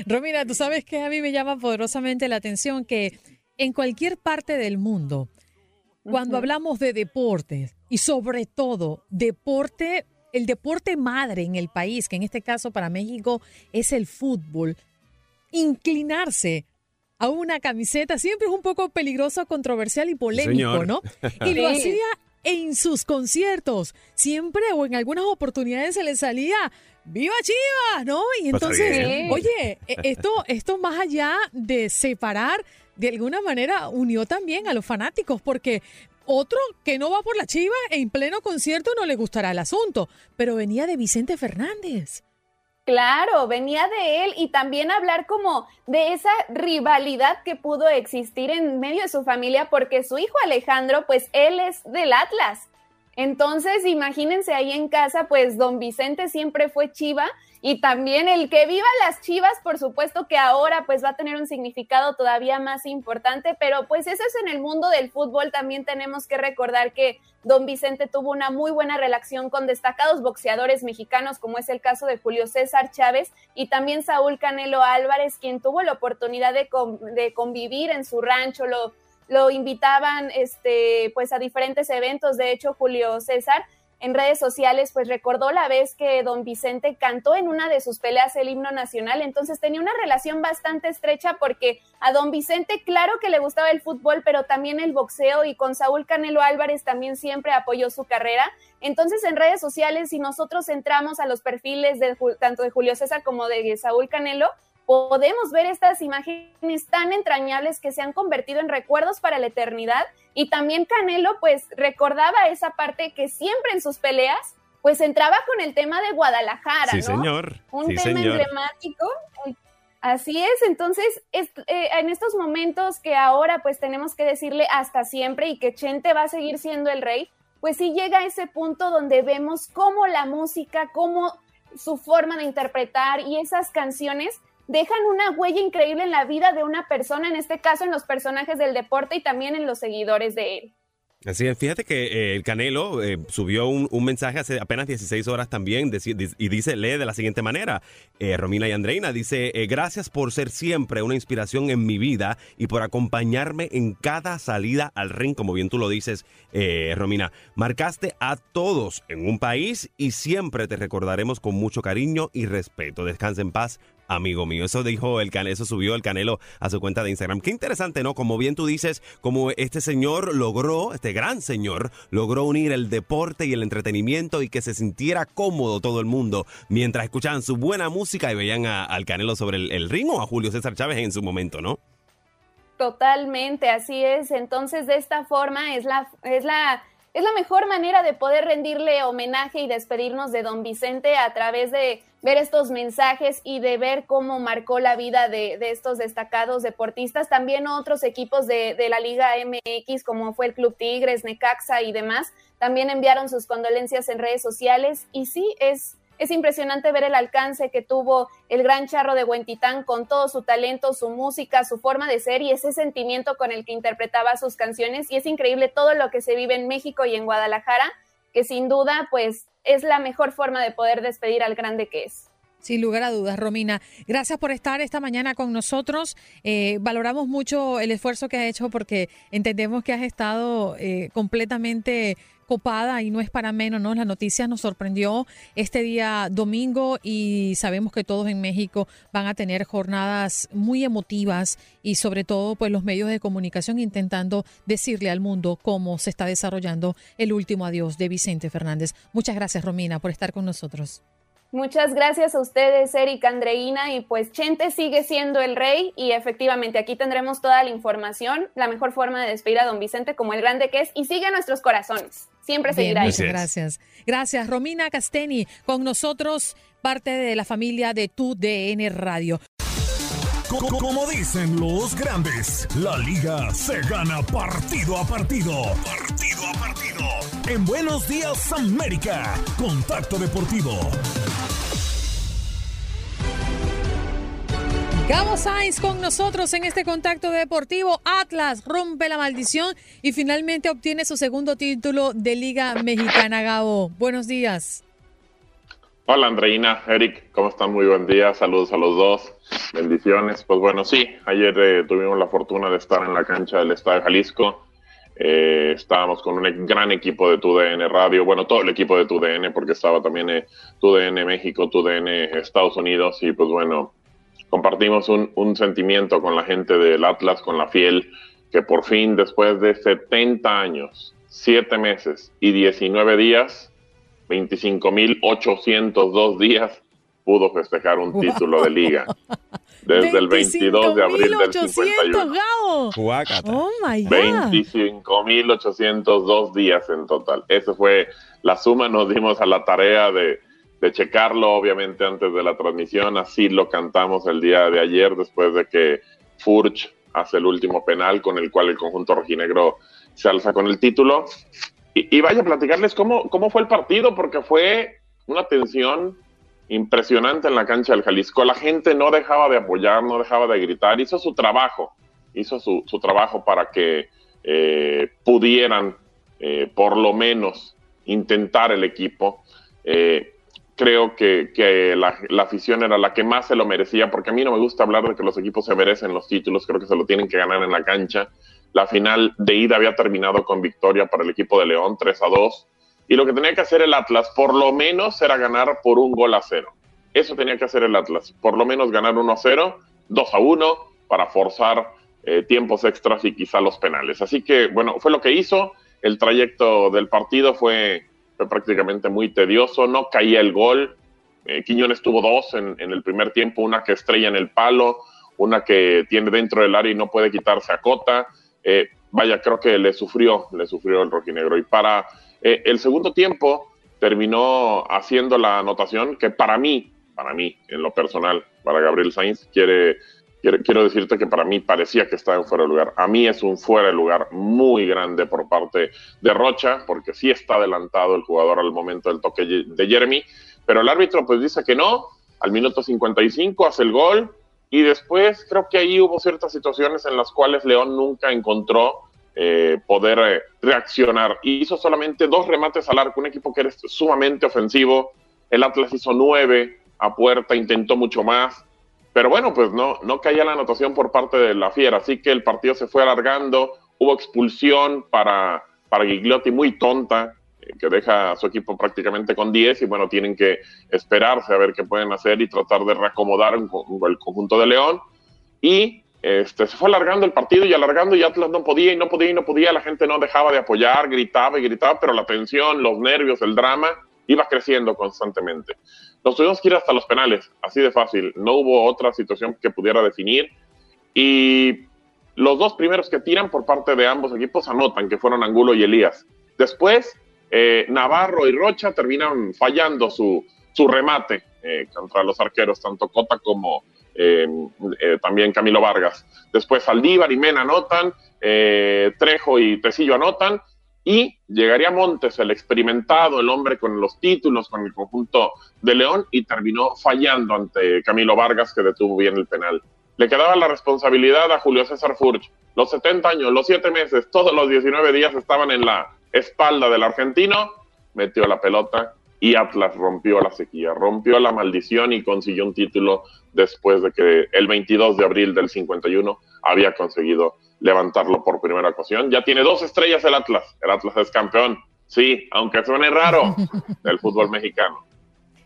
Romina, tú sabes que a mí me llama poderosamente la atención que en cualquier parte del mundo, cuando hablamos de deportes y sobre todo deporte el deporte madre en el país, que en este caso para México es el fútbol, inclinarse a una camiseta siempre es un poco peligroso, controversial y polémico, ¿no? Y lo hacía en sus conciertos, siempre o en algunas oportunidades se le salía ¡Viva Chivas! ¿No? Y pues entonces, oye, e, esto, esto más allá de separar, de alguna manera unió también a los fanáticos, porque otro que no va por la chiva en pleno concierto no le gustará el asunto, pero venía de Vicente Fernández. Claro, venía de él y también hablar como de esa rivalidad que pudo existir en medio de su familia porque su hijo Alejandro, pues él es del Atlas. Entonces, imagínense ahí en casa, pues don Vicente siempre fue chiva y también el que viva las chivas, por supuesto que ahora pues va a tener un significado todavía más importante, pero pues eso es en el mundo del fútbol. También tenemos que recordar que don Vicente tuvo una muy buena relación con destacados boxeadores mexicanos, como es el caso de Julio César Chávez y también Saúl Canelo Álvarez, quien tuvo la oportunidad de, de convivir en su rancho, lo, lo invitaban este, pues a diferentes eventos. De hecho, Julio César en redes sociales, pues recordó la vez que don Vicente cantó en una de sus peleas el himno nacional, entonces tenía una relación bastante estrecha porque a don Vicente claro que le gustaba el fútbol, pero también el boxeo y con Saúl Canelo Álvarez también siempre apoyó su carrera. Entonces en redes sociales, si nosotros entramos a los perfiles de, tanto de Julio César como de Saúl Canelo, podemos ver estas imágenes tan entrañables que se han convertido en recuerdos para la eternidad. Y también Canelo, pues, recordaba esa parte que siempre en sus peleas, pues entraba con el tema de Guadalajara, sí, señor. Un tema emblemático. Así es, entonces eh, en estos momentos que ahora pues tenemos que decirle hasta siempre y que Chente va a seguir siendo el rey, pues sí llega a ese punto donde vemos cómo la música, cómo su forma de interpretar y esas canciones dejan una huella increíble en la vida de una persona, en este caso en los personajes del deporte y también en los seguidores de él. Así es, fíjate que eh, el Canelo eh, subió un, mensaje hace apenas 16 horas también y dice, lee de la siguiente manera, eh, Romina y Andreina, dice, gracias por ser siempre una inspiración en mi vida y por acompañarme en cada salida al ring, como bien tú lo dices, Romina. Marcaste a todos en un país y siempre te recordaremos con mucho cariño y respeto. Descansa en paz, amigo mío. Eso dijo el Canelo, eso subió el Canelo a su cuenta de Instagram. Qué interesante, ¿no? Como bien tú dices, como este señor logró, este gran señor, logró unir el deporte y el entretenimiento y que se sintiera cómodo todo el mundo mientras escuchaban su buena música y veían al Canelo sobre el, el ring o a Julio César Chávez en su momento, ¿no? Totalmente, así es. Entonces, de esta forma es la, es la es la mejor manera de poder rendirle homenaje y despedirnos de don Vicente a través de ver estos mensajes y de ver cómo marcó la vida de, estos destacados deportistas. También otros equipos de, de, la Liga MX, como fue el Club Tigres, Necaxa y demás, también enviaron sus condolencias en redes sociales. Y sí, es, es impresionante ver el alcance que tuvo el gran charro de Huentitán con todo su talento, su música, su forma de ser y ese sentimiento con el que interpretaba sus canciones. Y es increíble todo lo que se vive en México y en Guadalajara que sin duda pues es la mejor forma de poder despedir al grande que es. Sin lugar a dudas, Romina. Gracias por estar esta mañana con nosotros. Eh, valoramos mucho el esfuerzo que has hecho porque entendemos que has estado eh, completamente copada y no es para menos, ¿no? La noticia nos sorprendió este día domingo y sabemos que todos en México van a tener jornadas muy emotivas y sobre todo pues los medios de comunicación intentando decirle al mundo cómo se está desarrollando el último adiós de Vicente Fernández. Muchas gracias, Romina, por estar con nosotros. Muchas gracias a ustedes, Eric Andreina. Y pues Chente sigue siendo el rey y efectivamente aquí tendremos toda la información, la mejor forma de despedir a don Vicente como el grande que es y sigue nuestros corazones. Siempre seguirá ahí. Muchas gracias. Gracias, Romina Casteni, con nosotros, parte de la familia de Tu DN Radio. Como dicen los grandes, la liga se gana partido a partido. Partido a partido. En Buenos Días América, Contacto Deportivo. Gabo Sainz con nosotros en este contacto deportivo. Atlas rompe la maldición y finalmente obtiene su segundo título de Liga Mexicana. Gabo, buenos días. Hola Andreina, Eric, ¿cómo están? Muy buen día, saludos a los dos, bendiciones. Pues bueno, sí, ayer eh, tuvimos la fortuna de estar en la cancha del Estadio Jalisco. Eh, estábamos con un gran equipo de TUDN Radio, bueno, todo el equipo de TUDN, porque estaba también eh, TUDN México, TUDN Estados Unidos, y pues bueno, compartimos un, sentimiento con la gente del Atlas, con la Fiel, que por fin, después de 70 años, 7 meses y 19 días, 25.802 días, pudo festejar un título de liga. Desde el 22 de abril del 51. Oh my God. 25.802 días en total. Esa fue la suma. Nos dimos a la tarea de de checarlo, obviamente, antes de la transmisión. Así lo cantamos el día de ayer, después de que Furch hace el último penal, con el cual el conjunto rojinegro se alza con el título. Y, vaya a platicarles cómo, cómo fue el partido, porque fue una tensión impresionante en la cancha del Jalisco. La gente no dejaba de apoyar, no dejaba de gritar, hizo su trabajo, hizo su, trabajo para que eh, pudieran eh, por lo menos intentar el equipo. Eh, creo que, la, afición era la que más se lo merecía, porque a mí no me gusta hablar de que los equipos se merecen los títulos, creo que se lo tienen que ganar en la cancha. La final de ida había terminado con victoria para el equipo de León, 3 a 2, y lo que tenía que hacer el Atlas, por lo menos, era ganar por un gol a cero. Eso tenía que hacer el Atlas, por lo menos ganar 1 a 0, 2 a 1, para forzar eh, tiempos extras y quizá los penales. Así que, bueno, fue lo que hizo. El trayecto del partido fue prácticamente muy tedioso, no caía el gol. Eh, Quiñones tuvo dos en, el primer tiempo, una que estrella en el palo, una que tiene dentro del área y no puede quitarse a Cota. Eh, vaya, creo que le sufrió, le sufrió el rojinegro. Y para eh, el segundo tiempo terminó haciendo la anotación que para mí, para mí, en lo personal, para Gabriel Sainz, quiere quiero, decirte que para mí parecía que estaba en fuera de lugar. A mí es un fuera de lugar muy grande por parte de Rocha, porque sí está adelantado el jugador al momento del toque de Jeremy, pero el árbitro pues dice que no, al minuto 55 hace el gol y después creo que ahí hubo ciertas situaciones en las cuales León nunca encontró eh, poder eh, reaccionar. Hizo solamente dos remates al arco, un equipo que era sumamente ofensivo. El Atlas hizo nueve a puerta, intentó mucho más. Pero bueno, pues no, no caía la anotación por parte de la Fiera, así que el partido se fue alargando, hubo expulsión para, para Gigliotti muy tonta, eh, que deja a su equipo prácticamente con 10 y bueno, tienen que esperarse a ver qué pueden hacer y tratar de reacomodar el conjunto de León. Y este, se fue alargando el partido y alargando y Atlas no podía y no podía y no podía, la gente no dejaba de apoyar, gritaba y gritaba, pero la tensión, los nervios, el drama iba creciendo constantemente. Nos tuvimos que ir hasta los penales, así de fácil. No hubo otra situación que pudiera definir. Y los dos primeros que tiran por parte de ambos equipos anotan, que fueron Angulo y Elías. Después, eh, Navarro y Rocha terminan fallando su, su remate eh, contra los arqueros, tanto Cota como eh, también Camilo Vargas. Después Saldívar y Mena anotan, Trejo y Tecillo anotan, y llegaría Montes, el experimentado, el hombre con los títulos, con el conjunto de León, y terminó fallando ante Camilo Vargas, que detuvo bien el penal. Le quedaba la responsabilidad a Julio César Furch. Los 70 años, los 7 meses, todos los 19 días estaban en la espalda del argentino, metió la pelota y Atlas rompió la sequía, rompió la maldición y consiguió un título después de que el 22 de abril del 51 había conseguido levantarlo por primera ocasión. Ya tiene dos estrellas el Atlas. El Atlas es campeón. Sí, aunque suene raro, del fútbol mexicano.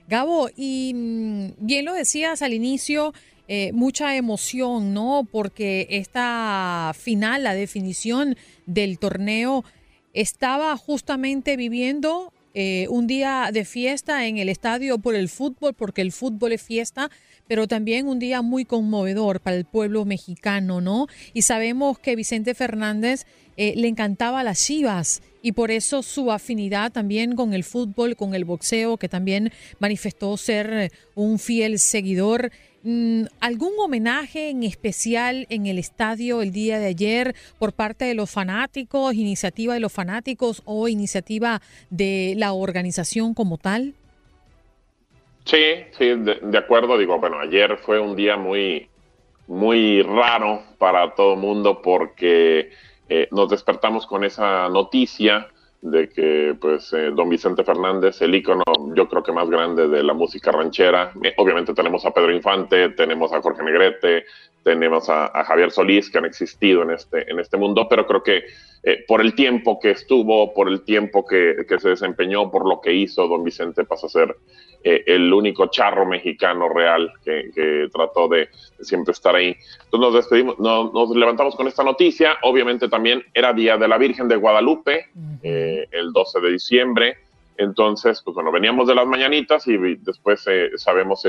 Gabo, y mm, bien lo decías al inicio, eh, mucha emoción, ¿no? Porque esta final, la definición del torneo, estaba justamente viviendo eh, un día de fiesta en el estadio por el fútbol, porque el fútbol es fiesta, pero también un día muy conmovedor para el pueblo mexicano, ¿no? Y sabemos que Vicente Fernández eh, le encantaba las chivas y por eso su afinidad también con el fútbol, con el boxeo, que también manifestó ser eh, un fiel seguidor. Mm, ¿Algún homenaje en especial en el estadio el día de ayer por parte de los fanáticos, iniciativa de los fanáticos o iniciativa de la organización como tal? Sí, sí, de, acuerdo. Digo, bueno, ayer fue un día muy, muy raro para todo el mundo porque eh, nos despertamos con esa noticia de que pues eh, don Vicente Fernández, el ícono yo creo que más grande de la música ranchera, eh, obviamente tenemos a Pedro Infante, tenemos a Jorge Negrete, tenemos a, Javier Solís que han existido en este, en este mundo, pero creo que eh, por el tiempo que estuvo, por el tiempo que, se desempeñó, por lo que hizo, don Vicente pasa a ser eh, el único charro mexicano real que, trató de, siempre estar ahí. Entonces nos despedimos, nos levantamos con esta noticia, obviamente también era Día de la Virgen de Guadalupe, eh, el 12 de diciembre, entonces, pues bueno, veníamos de las mañanitas y después sabemos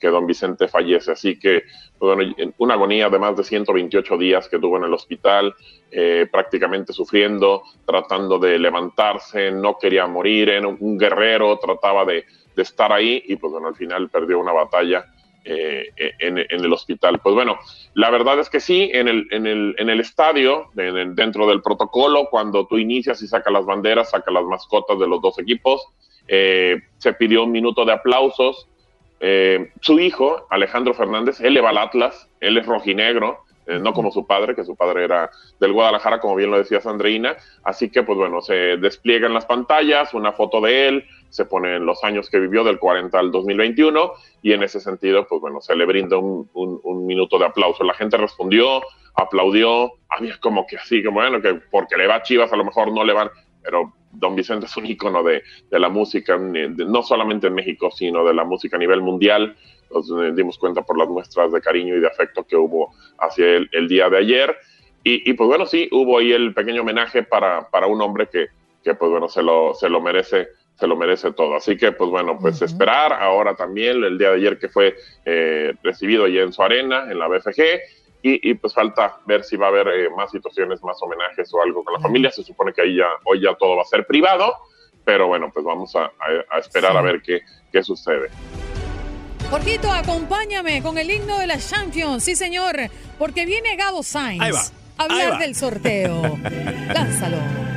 que don Vicente fallece. Así que, pues, bueno, una agonía de más de 128 días que tuvo en el hospital, eh, prácticamente sufriendo, tratando de levantarse, no quería morir, era un guerrero, trataba de, estar ahí y pues bueno, al final perdió una batalla. Eh, en, el hospital. Pues bueno, la verdad es que sí, en el, en el, en el estadio, dentro del protocolo, cuando tú inicias y sacas las banderas, sacas las mascotas de los dos equipos, eh, se pidió un minuto de aplausos, eh, su hijo, Alejandro Fernández, él le va al Atlas, él es rojinegro, eh, no como su padre, que su padre era del Guadalajara, como bien lo decía Sandreina. Así que, pues bueno, se despliegan las pantallas, una foto de él, se ponen los años que vivió del 40 al 2021, y en ese sentido, pues bueno, se le brinda un, un minuto de aplauso. La gente respondió, aplaudió, había como que así, como bueno, que porque le va a Chivas, a lo mejor no le van, pero Don Vicente es un ícono de, la música, no solamente en México, sino de la música a nivel mundial. Nos eh, dimos cuenta por las muestras de cariño y de afecto que hubo hacia él el día de ayer. Y, pues bueno, sí, hubo ahí el pequeño homenaje para, para un hombre que, que, pues bueno, se lo, se lo merece se lo merece todo. Así que, pues bueno, pues esperar ahora también el día de ayer que fue eh, recibido allí en su arena, en la BFG, y, pues falta ver si va a haber eh, más situaciones, más homenajes o algo con la familia. Se supone que ahí ya, hoy ya todo va a ser privado, pero bueno, pues vamos a, esperar a ver qué, qué sucede. Jorgito, acompáñame con el himno de la Champions, sí señor, porque viene Gabo Sainz a hablar del sorteo. Lánzalo.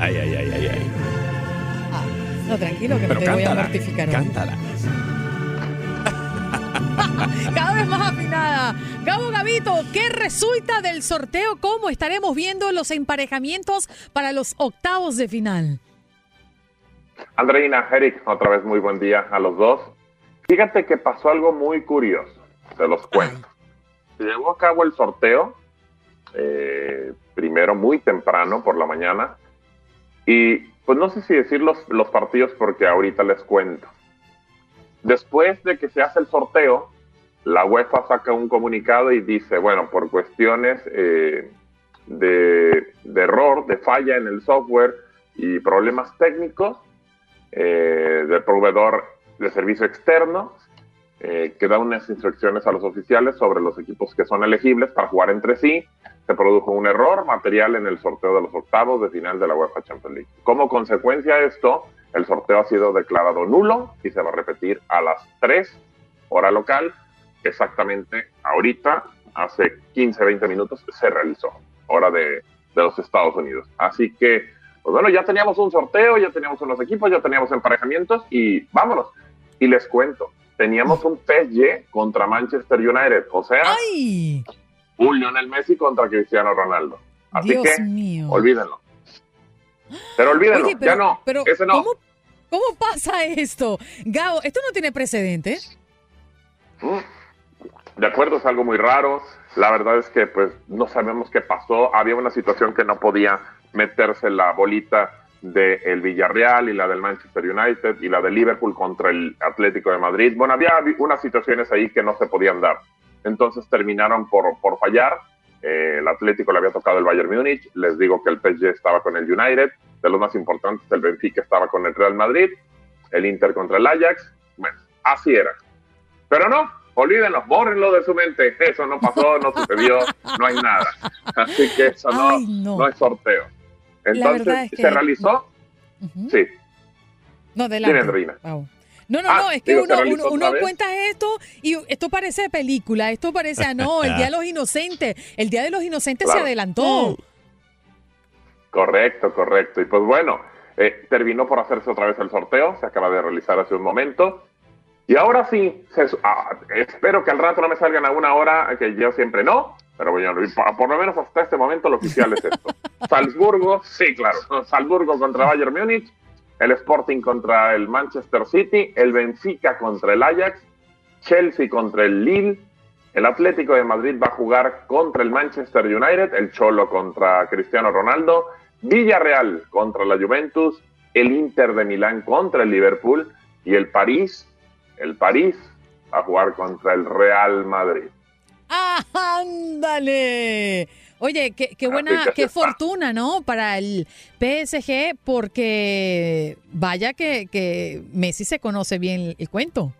Ay, ay, ay, ay, ay. Ah, no, tranquilo, que no te voy a mortificar. Cántala. Cada vez más afinada. Gabo Gavito, ¿qué resulta del sorteo? ¿Cómo estaremos viendo los emparejamientos para los octavos de final? Andreina, Eric, otra vez muy buen día a los dos. Fíjate que pasó algo muy curioso, se los cuento. Se llevó a cabo el sorteo, eh, primero muy temprano por la mañana, y pues no sé si decir los, partidos porque ahorita les cuento. Después de que se hace el sorteo, la UEFA saca un comunicado y dice, bueno, por cuestiones eh, de, error, de falla en el software y problemas técnicos eh, del proveedor de servicio externo, eh, que da unas instrucciones a los oficiales sobre los equipos que son elegibles para jugar entre sí. Se produjo un error material en el sorteo de los octavos de final de la UEFA Champions League. Como consecuencia de esto, el sorteo ha sido declarado nulo y se va a repetir a las 3 hora local. Exactamente ahorita, hace 15, 20 minutos, se realizó, hora de, los Estados Unidos. Así que, pues bueno, ya teníamos un sorteo, ya teníamos unos equipos, ya teníamos emparejamientos y vámonos. Y les cuento, teníamos un PSG contra Manchester United, o sea, un Lionel Messi contra Cristiano Ronaldo. Así que, olvídenlo. Pero olvídenlo, Oye, pero- ya no, pero ese no. ¿cómo, ¿Cómo pasa esto? Gabo, esto no tiene precedente. De acuerdo, es algo muy raro. La verdad es que pues no sabemos qué pasó. Había una situación que no podía meterse la bolita del Villarreal y la del Manchester United y la de Liverpool contra el Atlético de Madrid. Bueno, había unas situaciones ahí que no se podían dar. Entonces terminaron por, por fallar. Eh, el Atlético le había tocado el Bayern Múnich. Les digo que el PSG estaba con el United. De los más importantes, el Benfica estaba con el Real Madrid. El Inter contra el Ajax. Bueno, así era. Pero no, olvídenlo, bórrenlo de su mente. Eso no pasó, no sucedió, no hay nada. Así que eso no, Ay, no. no. es sorteo. Entonces, verdad es que- ¿se realizó? Sí. No, de Dime, Andreina. No, no, Ah, no, es que digo, ¿se uno, uno, uno cuenta esto y esto parece película, esto parece, ah, no, el Día de los Inocentes, el Día de los Inocentes Claro. se adelantó. Correcto, correcto. Y pues bueno, eh, terminó por hacerse otra vez el sorteo, se acaba de realizar hace un momento. Y ahora sí, se ah, espero que al rato no me salgan a una hora, que yo siempre no, pero bueno, por lo menos hasta este momento lo oficial es esto. Salzburgo, sí, claro, Salzburgo contra Bayern Múnich, el Sporting contra el Manchester City, el Benfica contra el Ajax, Chelsea contra el Lille, el Atlético de Madrid va a jugar contra el Manchester United, el Cholo contra Cristiano Ronaldo, Villarreal contra la Juventus, el Inter de Milán contra el Liverpool y el París, el París va a jugar contra el Real Madrid. ¡Ah, ándale! Oye, qué, qué buena, qué está. fortuna, ¿no? Para el PSG, porque vaya que, que Messi se conoce bien el cuento.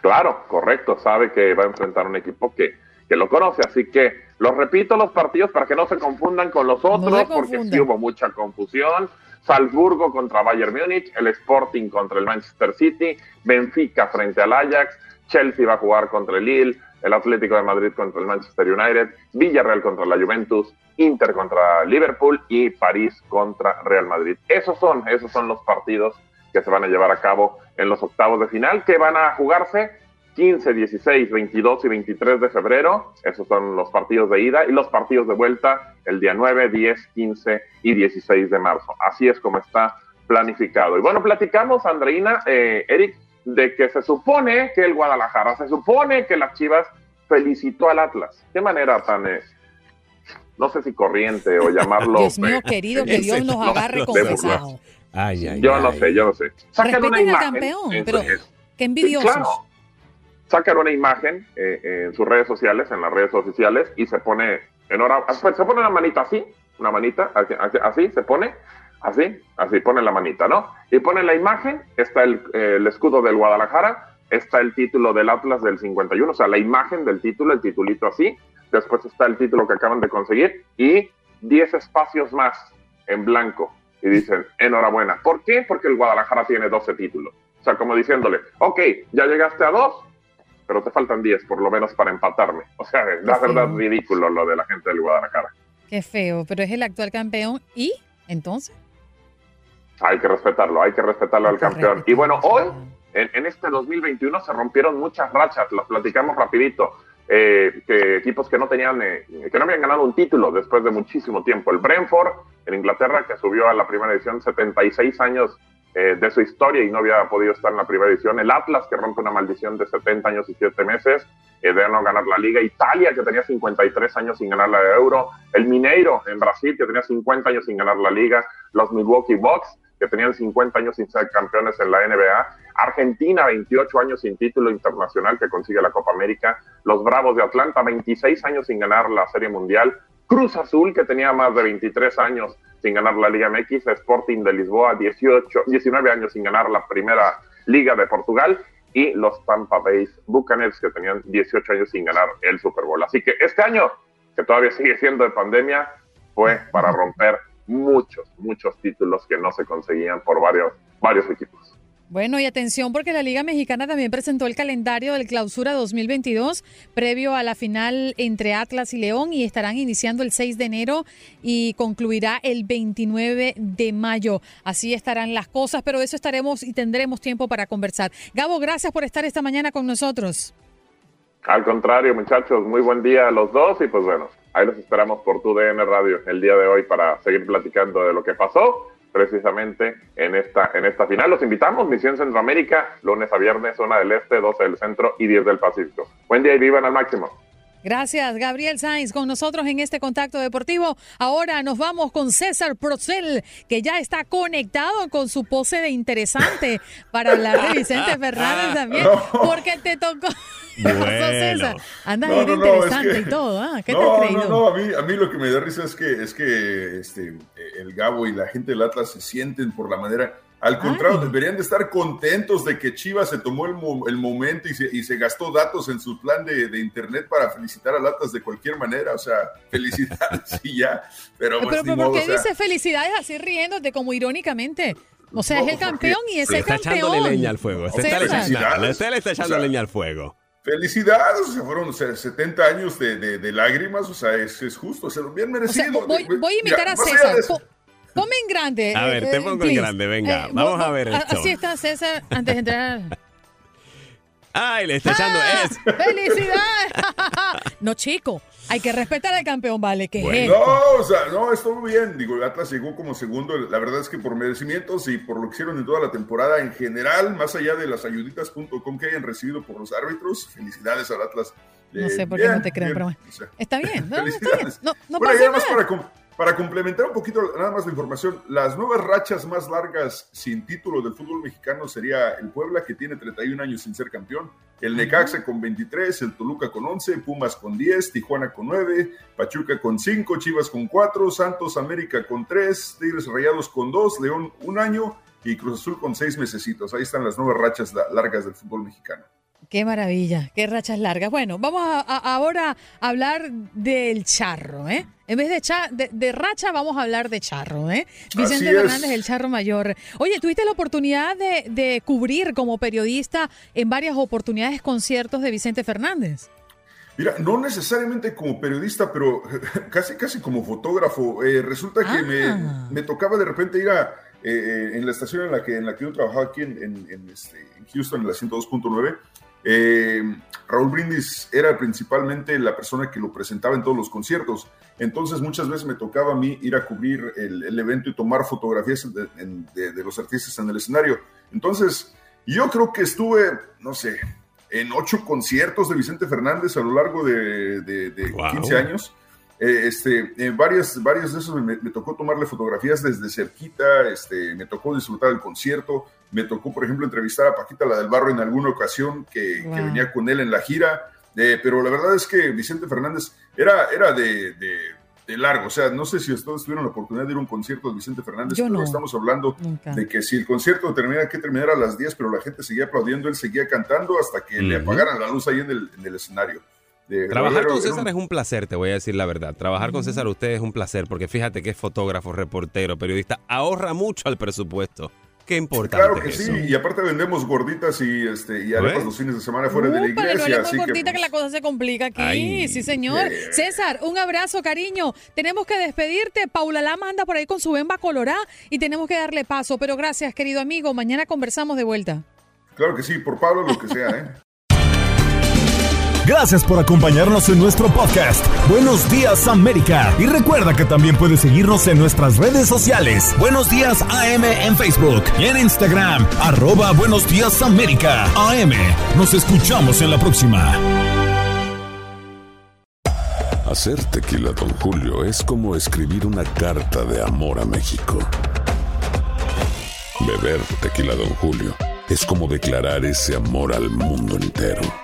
Claro, correcto, sabe que va a enfrentar un equipo que, que lo conoce, así que los repito los partidos para que no se confundan con los otros, porque sí hubo mucha confusión. Salzburgo contra Bayern Múnich, el Sporting contra el Manchester City, Benfica frente al Ajax, Chelsea va a jugar contra el Lille, el Atlético de Madrid contra el Manchester United, Villarreal contra la Juventus, Inter contra Liverpool y París contra Real Madrid. Esos son, esos son los partidos que se van a llevar a cabo en los octavos de final, que van a jugarse 15, 16, 22 y 23 de febrero. Esos son los partidos de ida y los partidos de vuelta el día 9, 10, 15 y 16 de marzo. Así es como está planificado. Y bueno, platicamos, Andreina, eh, Eric, de que se supone que el Guadalajara, se supone que las Chivas felicitó al Atlas. Qué manera tan, eh, no sé si corriente o llamarlo. Dios mío, eh, querido, que Dios nos no, agarre confesado. Ay, ay, Yo no sé, yo no sé. Sacan una imagen campeón, en- pero en- qué envidiosos. Sí, claro. Sacan una imagen eh, en sus redes sociales, en las redes oficiales, y se pone en hora, pues, se pone una manita así, una manita, así, así, se pone, así, así, pone la manita, ¿no? Y pone la imagen, está el, eh, el escudo del Guadalajara, está el título del Atlas del 51, o sea, la imagen del título, el titulito así, después está el título que acaban de conseguir, y 10 espacios más en blanco. Y dicen, enhorabuena. ¿Por qué? Porque el Guadalajara tiene 12 títulos. O sea, como diciéndole, ok, ya llegaste a dos, pero te faltan 10 por lo menos para empatarme. O sea, la verdad ridículo lo de la gente del Guadalajara. Qué feo, pero es el actual campeón. ¿Y entonces? Hay que respetarlo, hay que respetarlo al campeón. Y bueno, hoy, en, en este 2021, se rompieron muchas rachas, las platicamos rapidito. eh, que equipos que no tenían, eh, que no habían ganado un título después de muchísimo tiempo. El Brentford en Inglaterra, que subió a la primera edición 76 años eh, de su historia y no había podido estar en la primera edición. El Atlas, que rompe una maldición de 70 años y 7 meses eh, de no ganar la liga. Italia, que tenía 53 años sin ganar la Euro. El Mineiro en Brasil, que tenía 50 años sin ganar la liga. Los Milwaukee Bucks, que tenían 50 años sin ser campeones en la NBA. Argentina, 28 años sin título internacional que consigue la Copa América. Los Bravos de Atlanta, 26 años sin ganar la Serie Mundial. Cruz Azul, que tenía más de 23 años sin ganar la Liga MX. Sporting de Lisboa, 18, 19 años sin ganar la primera Liga de Portugal. Y los Tampa Bay Buccaneers, que tenían 18 años sin ganar el Super Bowl. Así que este año, que todavía sigue siendo de pandemia, fue para romper muchos, muchos títulos que no se conseguían por varios, varios equipos. Bueno, y atención porque la Liga Mexicana también presentó el calendario del Clausura 2022 previo a la final entre Atlas y León y estarán iniciando el 6 de enero y concluirá el 29 de mayo. Así estarán las cosas, pero de eso estaremos y tendremos tiempo para conversar. Gabo, gracias por estar esta mañana con nosotros. Al contrario, muchachos, muy buen día a los dos y pues bueno, Ahí los esperamos por tu DN Radio el día de hoy para seguir platicando de lo que pasó precisamente en esta, en esta final. Los invitamos, Misión Centroamérica, lunes a viernes, zona del este, 12 del centro y 10 del Pacífico. Buen día y vivan al máximo. Gracias, Gabriel Sainz, con nosotros en este contacto deportivo. Ahora nos vamos con César Procel, que ya está conectado con su pose de interesante para hablar de Vicente Fernández también, porque te tocó. Bueno. César? Andas No, no, interesante es que- y todo, ¿ah? ¿Qué te has creído? No, no, a mí, a mí lo que me da risa es que, es que este, el Gabo y la gente del Atlas se sienten por la manera. Al contrario, deberían de estar contentos de que Chivas se tomó el, mo- el momento y se, y se gastó datos en su plan de, de internet para felicitar al Atlas de cualquier manera. O sea, felicidades y ya. Pero, pues, Pero, ni pero modo, ¿por qué o sea, dice felicidades así riéndote como irónicamente? O sea, No, es el porque- campeón y es está campeón. echándole leña al fuego. Se está, le está echando O sea, leña al fuego. Felicidades, o sea, fueron o sea, 70 años de, de- de lágrimas, o sea, es, es justo, o sea, bien O merecido. sea, voy, voy a imitar mira, a César. Ponme en grande. A ver, eh, te eh, pongo en grande, venga, Eh, vamos a ver esto. Así está César antes de entrar. Ay, le está echando. Es. ¡Felicidades! no, chico, hay que respetar al campeón, ¿vale? Que es No, o sea, no, estuvo bien. Digo, el Atlas llegó como segundo. La verdad es que por merecimientos y por lo que hicieron en toda la temporada en general, más allá de las ayuditas.com que hayan recibido por los árbitros, felicidades al Atlas. No Eh, sé por qué bien, no te creo, bien, pero bueno. o sea, Está bien, no, no, está bien. Felicidades. No, no bueno, pasa nada. para, para complementar un poquito nada más la información, las nuevas rachas más largas sin título del fútbol mexicano sería el Puebla, que tiene 31 años sin ser campeón, el Necaxa con 23, el Toluca con 11, Pumas con 10, Tijuana con 9, Pachuca con 5, Chivas con 4, Santos América con 3, Tigres Rayados con 2, León un año y Cruz Azul con 6 mesecitos. Ahí están las nuevas rachas la- largas del fútbol mexicano. Qué maravilla, qué rachas largas. Bueno, vamos a, a- ahora a hablar del charro, ¿eh? En vez de, cha- de, de racha, vamos a hablar de charro, ¿eh? Vicente. Fernández, el charro mayor. Oye, tuviste la oportunidad de, de cubrir como periodista en varias oportunidades conciertos de Vicente Fernández. Mira, no necesariamente como periodista, pero casi casi como fotógrafo. Eh, resulta que Ah. me, me tocaba de repente ir a eh, eh, en la estación en la que en la que yo trabajaba aquí en, en- en, este, en Houston, en la 102.9. eh, Raúl Brindis era principalmente la persona que lo presentaba en todos los conciertos. Entonces muchas veces me tocaba a mí ir a cubrir el, el evento y tomar fotografías de, en- de- de los artistas en el escenario. Entonces yo creo que estuve, no sé, en ocho conciertos de Vicente Fernández a lo largo de, de- de Wow. 15 años. Eh, este, en varias, varios de esos me, me tocó tomarle fotografías desde cerquita, este, me tocó disfrutar el concierto, me tocó, por ejemplo, entrevistar a Paquita, la del barrio, en alguna ocasión que, venía con él en la gira. Eh, pero la verdad es que Vicente Fernández era, era de, de- de largo, o sea, no sé si ustedes tuvieron la oportunidad de ir a un concierto de Vicente Fernández, Yo pero no. estamos hablando Nunca. de que si el concierto terminara que terminara a las 10, pero la gente seguía aplaudiendo, él seguía cantando hasta que le apagaran la luz ahí en el, en el escenario. De- Trabajar con un- César es un placer, te voy a decir la verdad. Trabajar con César usted es un placer porque fíjate que es fotógrafo, reportero, periodista, ahorra mucho al presupuesto. Qué importante Claro que sí, y aparte vendemos gorditas y, este, y arepas los fines de semana fuera de la no iglesia, así que que, pues, la cosa se complica aquí. Ay. sí, señor. César, un abrazo, cariño. Tenemos que despedirte. Paula Lama anda por ahí con su bemba colorá y tenemos que darle paso. Pero gracias, querido amigo. Mañana conversamos de vuelta. claro que sí, por Pablo lo que sea, ¿eh? Gracias por acompañarnos en nuestro podcast. Buenos días América. Y recuerda que también puedes seguirnos en nuestras redes sociales. Buenos días AM en Facebook y en Instagram. Arroba Buenos días América. AM. Nos escuchamos en la próxima. Hacer tequila, Don Julio, es como escribir una carta de amor a México. Beber tequila, Don Julio, es como declarar ese amor al mundo entero.